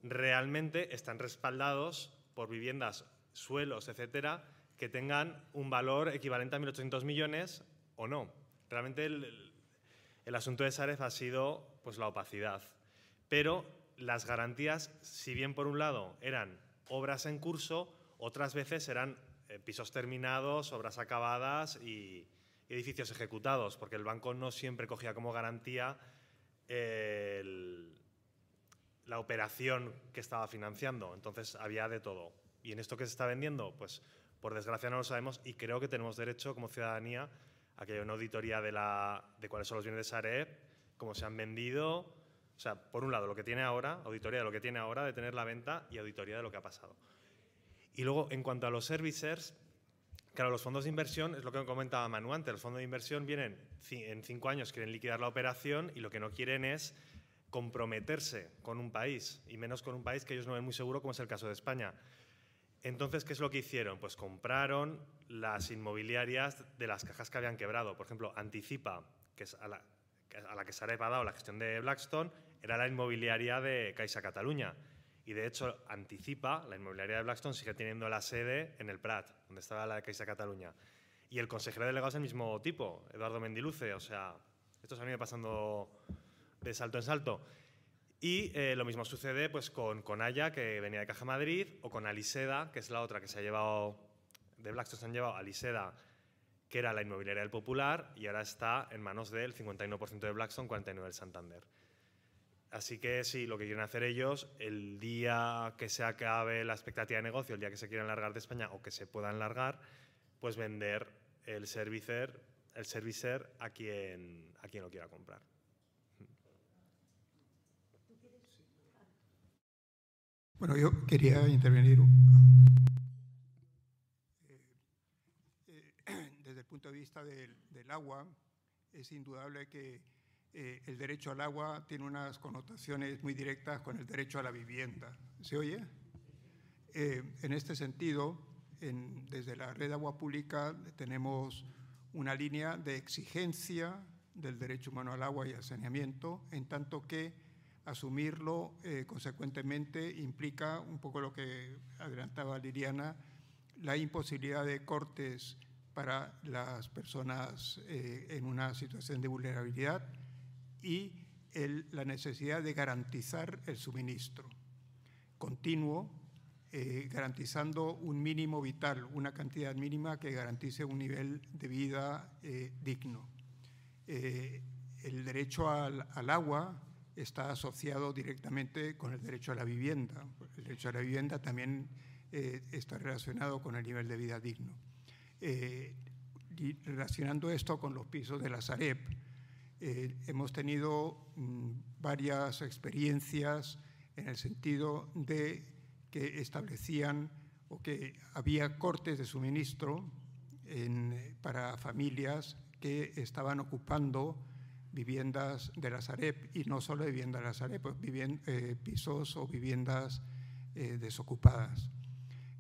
realmente están respaldados por viviendas, suelos, etcétera, que tengan un valor equivalente a 1.800 millones o no. Realmente el, asunto de Saref ha sido pues, la opacidad. Pero las garantías, si bien por un lado eran obras en curso, otras veces eran eh, pisos terminados, obras acabadas y, edificios ejecutados, porque el banco no siempre cogía como garantía la operación que estaba financiando. Entonces había de todo. Y en esto que se está vendiendo, pues por desgracia no lo sabemos y creo que tenemos derecho como ciudadanía a que haya una auditoría de, la, de cuáles son los bienes de Sareb, cómo se han vendido. O sea, por un lado, lo que tiene ahora, auditoría de lo que tiene ahora, de tener la venta y auditoría de lo que ha pasado. Y luego, en cuanto a los servicers, claro, los fondos de inversión, es lo que comentaba Manu antes, los fondos de inversión vienen en cinco años, quieren liquidar la operación y lo que no quieren es comprometerse con un país, y menos con un país que ellos no ven muy seguro, como es el caso de España. Entonces, ¿qué es lo que hicieron? Pues compraron las inmobiliarias de las cajas que habían quebrado. Por ejemplo, Anticipa, que a la, que se ha dado la gestión de Blackstone, era la inmobiliaria de Caixa Cataluña. Y de hecho, Anticipa, la inmobiliaria de Blackstone, sigue teniendo la sede en el Prat, donde estaba la de Caixa Cataluña. Y el consejero delegado es el mismo tipo, Eduardo Mendiluce. O sea, esto se ha venido pasando de salto en salto. Y eh, lo mismo sucede pues, con, con Haya, que venía de Caja Madrid, o con Aliseda, que es la otra que se ha llevado, de Blackstone se han llevado Aliseda, que era la inmobiliaria del Popular, y ahora está en manos del 51% de Blackstone, 49% del Santander. Así que sí, lo que quieren hacer ellos, el día que se acabe la expectativa de negocio, el día que se quieran largar de España o que se puedan largar, pues vender el servicer, el servicer a quien, a quien lo quiera comprar. Bueno, yo quería intervenir eh, desde el punto de vista del, agua. Es indudable que eh, el derecho al agua tiene unas connotaciones muy directas con el derecho a la vivienda. ¿Se oye? Eh, en este sentido, desde la red de agua pública tenemos una línea de exigencia del derecho humano al agua y al saneamiento, en tanto que asumirlo eh, consecuentemente implica un poco lo que adelantaba Liliana, la imposibilidad de cortes para las personas eh, en una situación de vulnerabilidad y la necesidad de garantizar el suministro continuo, eh, garantizando un mínimo vital, una cantidad mínima que garantice un nivel de vida digno. el derecho al, al agua está asociado directamente con el derecho a la vivienda. El derecho a la vivienda también está relacionado con el nivel de vida digno. relacionando esto con los pisos de la Sareb, hemos tenido mm, varias experiencias en el sentido de que establecían o que había cortes de suministro para familias que estaban ocupando viviendas de la Sareb y no solo viviendas de la Sareb, pues eh, pisos o viviendas eh, desocupadas.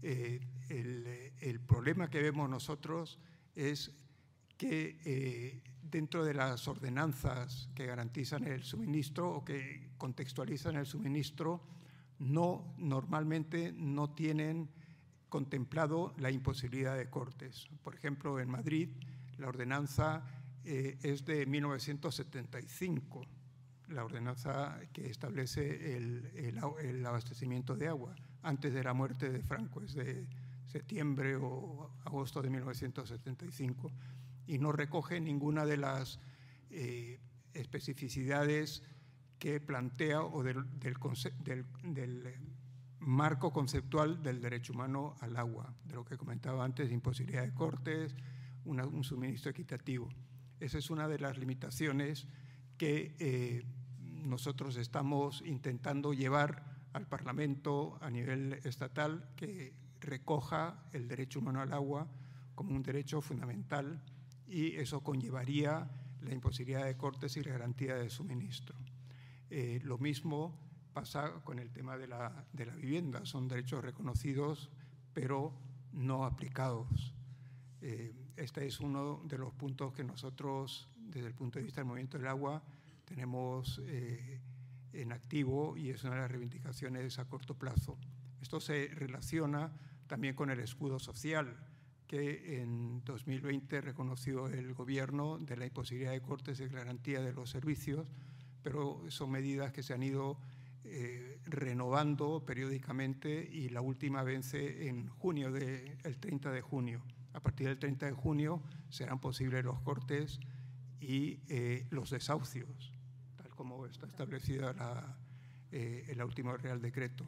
Eh, el, problema que vemos nosotros es que dentro de las ordenanzas que garantizan el suministro o que contextualizan el suministro, no normalmente no tienen contemplado la imposibilidad de cortes. Por ejemplo, en Madrid la ordenanza eh, es de 1975, la ordenanza que establece el, abastecimiento de agua, antes de la muerte de Franco, es de septiembre o agosto de 1975, y no recoge ninguna de las eh, especificidades que plantea o del, del, marco conceptual del derecho humano al agua, de lo que comentaba antes, imposibilidad de cortes, un suministro equitativo. Esa es una de las limitaciones que eh, nosotros estamos intentando llevar al Parlamento a nivel estatal, que recoja el derecho humano al agua como un derecho fundamental y eso conllevaría la imposibilidad de cortes y la garantía de suministro. Eh, lo mismo pasa con el tema de la, de la vivienda, son derechos reconocidos pero no aplicados. Eh, este es uno de los puntos que nosotros, desde el punto de vista del movimiento del agua, tenemos eh, en activo y es una de las reivindicaciones a corto plazo. Esto se relaciona también con el escudo social que en 2020 reconoció el gobierno de la imposibilidad de cortes de garantía de los servicios, pero son medidas que se han ido eh, renovando periódicamente y la última vence en junio, de, el 30 de junio. A partir del 30 de junio serán posibles los cortes y eh, los desahucios, tal como está establecido la, eh, el último Real Decreto.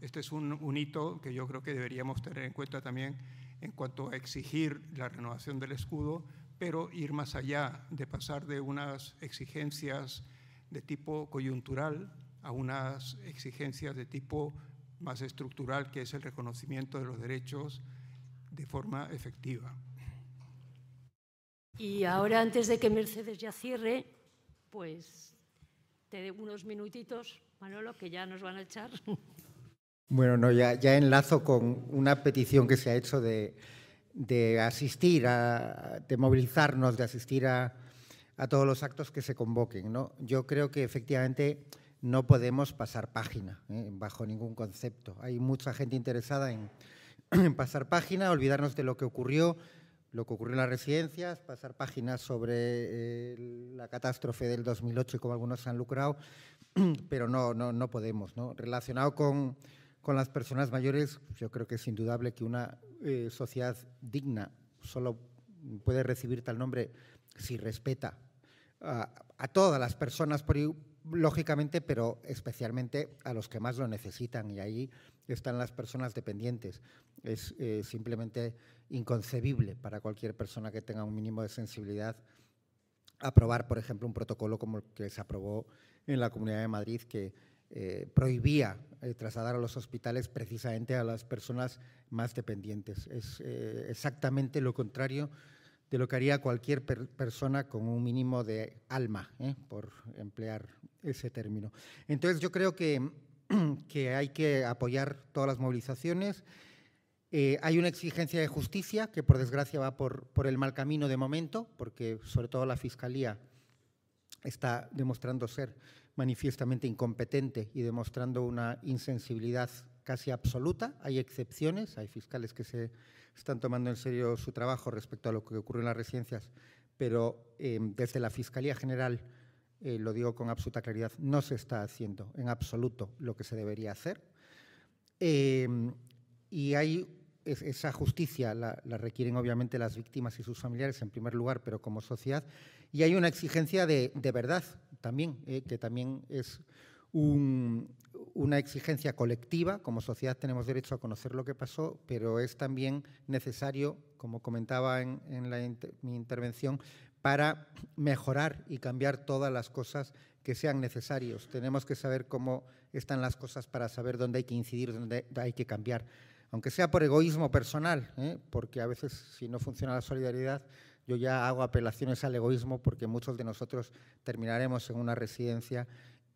Este es un, hito que yo creo que deberíamos tener en cuenta también en cuanto a exigir la renovación del escudo, pero ir más allá de pasar de unas exigencias de tipo coyuntural a unas exigencias de tipo más estructural, que es el reconocimiento de los derechos de forma efectiva. Y ahora, antes de que Mercedes ya cierre, pues te dé unos minutitos, Manolo, que ya nos van a echar. Bueno, no, ya, ya enlazo con una petición que se ha hecho de, de asistir, a, de movilizarnos, de asistir a, a, todos los actos que se convoquen. ¿no? Yo creo que efectivamente no podemos pasar página ¿eh? bajo ningún concepto. Hay mucha gente interesada en pasar página, olvidarnos de lo que ocurrió, lo que ocurrió en las residencias, pasar páginas sobre eh, la catástrofe del 2008 y cómo algunos se han lucrado, pero no, no, no podemos. Relacionado con, con, las personas mayores, yo creo que es indudable que una eh, sociedad digna solo puede recibir tal nombre si respeta a, a todas las personas por, lógicamente, pero especialmente a los que más lo necesitan y ahí están las personas dependientes. Es eh, simplemente inconcebible para cualquier persona que tenga un mínimo de sensibilidad aprobar, por ejemplo, un protocolo como el que se aprobó en la Comunidad de Madrid que eh, prohibía eh, trasladar a los hospitales precisamente a las personas más dependientes. Es exactamente lo contrario de lo que haría cualquier persona con un mínimo de alma, ¿eh? por emplear ese término. Entonces yo creo que, que hay que apoyar todas las movilizaciones. Eh, hay una exigencia de justicia que por desgracia va por, por el mal camino de momento, porque sobre todo la Fiscalía está demostrando ser manifiestamente incompetente y demostrando una insensibilidad casi absoluta. Hay excepciones, hay fiscales que se están tomando en serio su trabajo respecto a lo que ocurre en las residencias, pero eh, desde la Fiscalía General, eh, lo digo con absoluta claridad, no se está haciendo en absoluto lo que se debería hacer. Y hay esa justicia la, requieren obviamente las víctimas y sus familiares en primer lugar, pero como sociedad. Y hay una exigencia de, verdad también, que también es un, una exigencia colectiva, como sociedad tenemos derecho a conocer lo que pasó, pero es también necesario, como comentaba en, mi intervención, para mejorar y cambiar todas las cosas que sean necesarios. Tenemos que saber cómo están las cosas para saber dónde hay que incidir, dónde hay que cambiar. Aunque sea por egoísmo personal, ¿eh? porque a veces si no funciona la solidaridad, yo ya hago apelaciones al egoísmo porque muchos de nosotros terminaremos en una residencia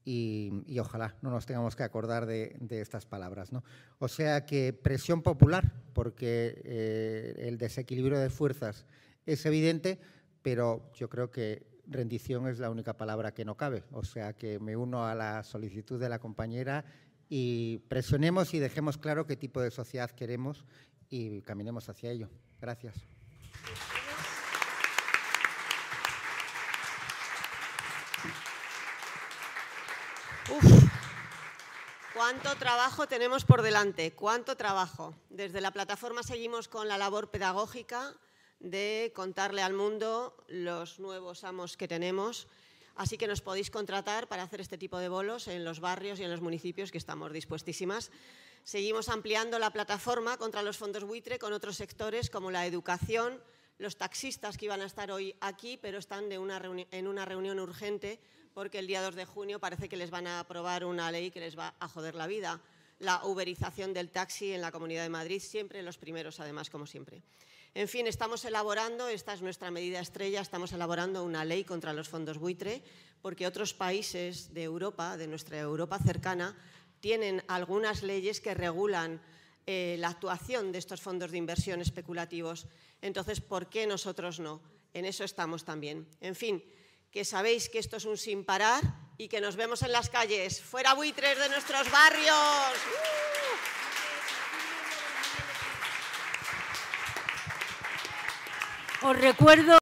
y, ojalá no nos tengamos que acordar de, estas palabras. O sea que presión popular, porque eh, el desequilibrio de fuerzas es evidente, pero yo creo que rendición es la única palabra que no cabe. O sea que me uno a la solicitud de la compañera y presionemos y dejemos claro qué tipo de sociedad queremos y caminemos hacia ello. Gracias. Uf, cuánto trabajo tenemos por delante, cuánto trabajo. Desde la plataforma seguimos con la labor pedagógica de contarle al mundo los nuevos amos que tenemos. Así que nos podéis contratar para hacer este tipo de bolos en los barrios y en los municipios que estamos dispuestísimas. Seguimos ampliando la plataforma contra los fondos buitre con otros sectores como la educación, los taxistas que iban a estar hoy aquí, pero están en una reunión urgente porque el día 2 de junio parece que les van a aprobar una ley que les va a joder la vida. La uberización del taxi en la Comunidad de Madrid, siempre los primeros, además, como siempre. En fin, estamos elaborando, esta es nuestra medida estrella, estamos elaborando una ley contra los fondos buitre, porque otros países de Europa, de nuestra Europa cercana, tienen algunas leyes que regulan eh, la actuación de estos fondos de inversión especulativos. Entonces, ¿por qué nosotros no? En eso estamos también. En fin, que sabéis que esto es un sin parar y que nos vemos en las calles. ¡Fuera buitres de nuestros barrios! Os recuerdo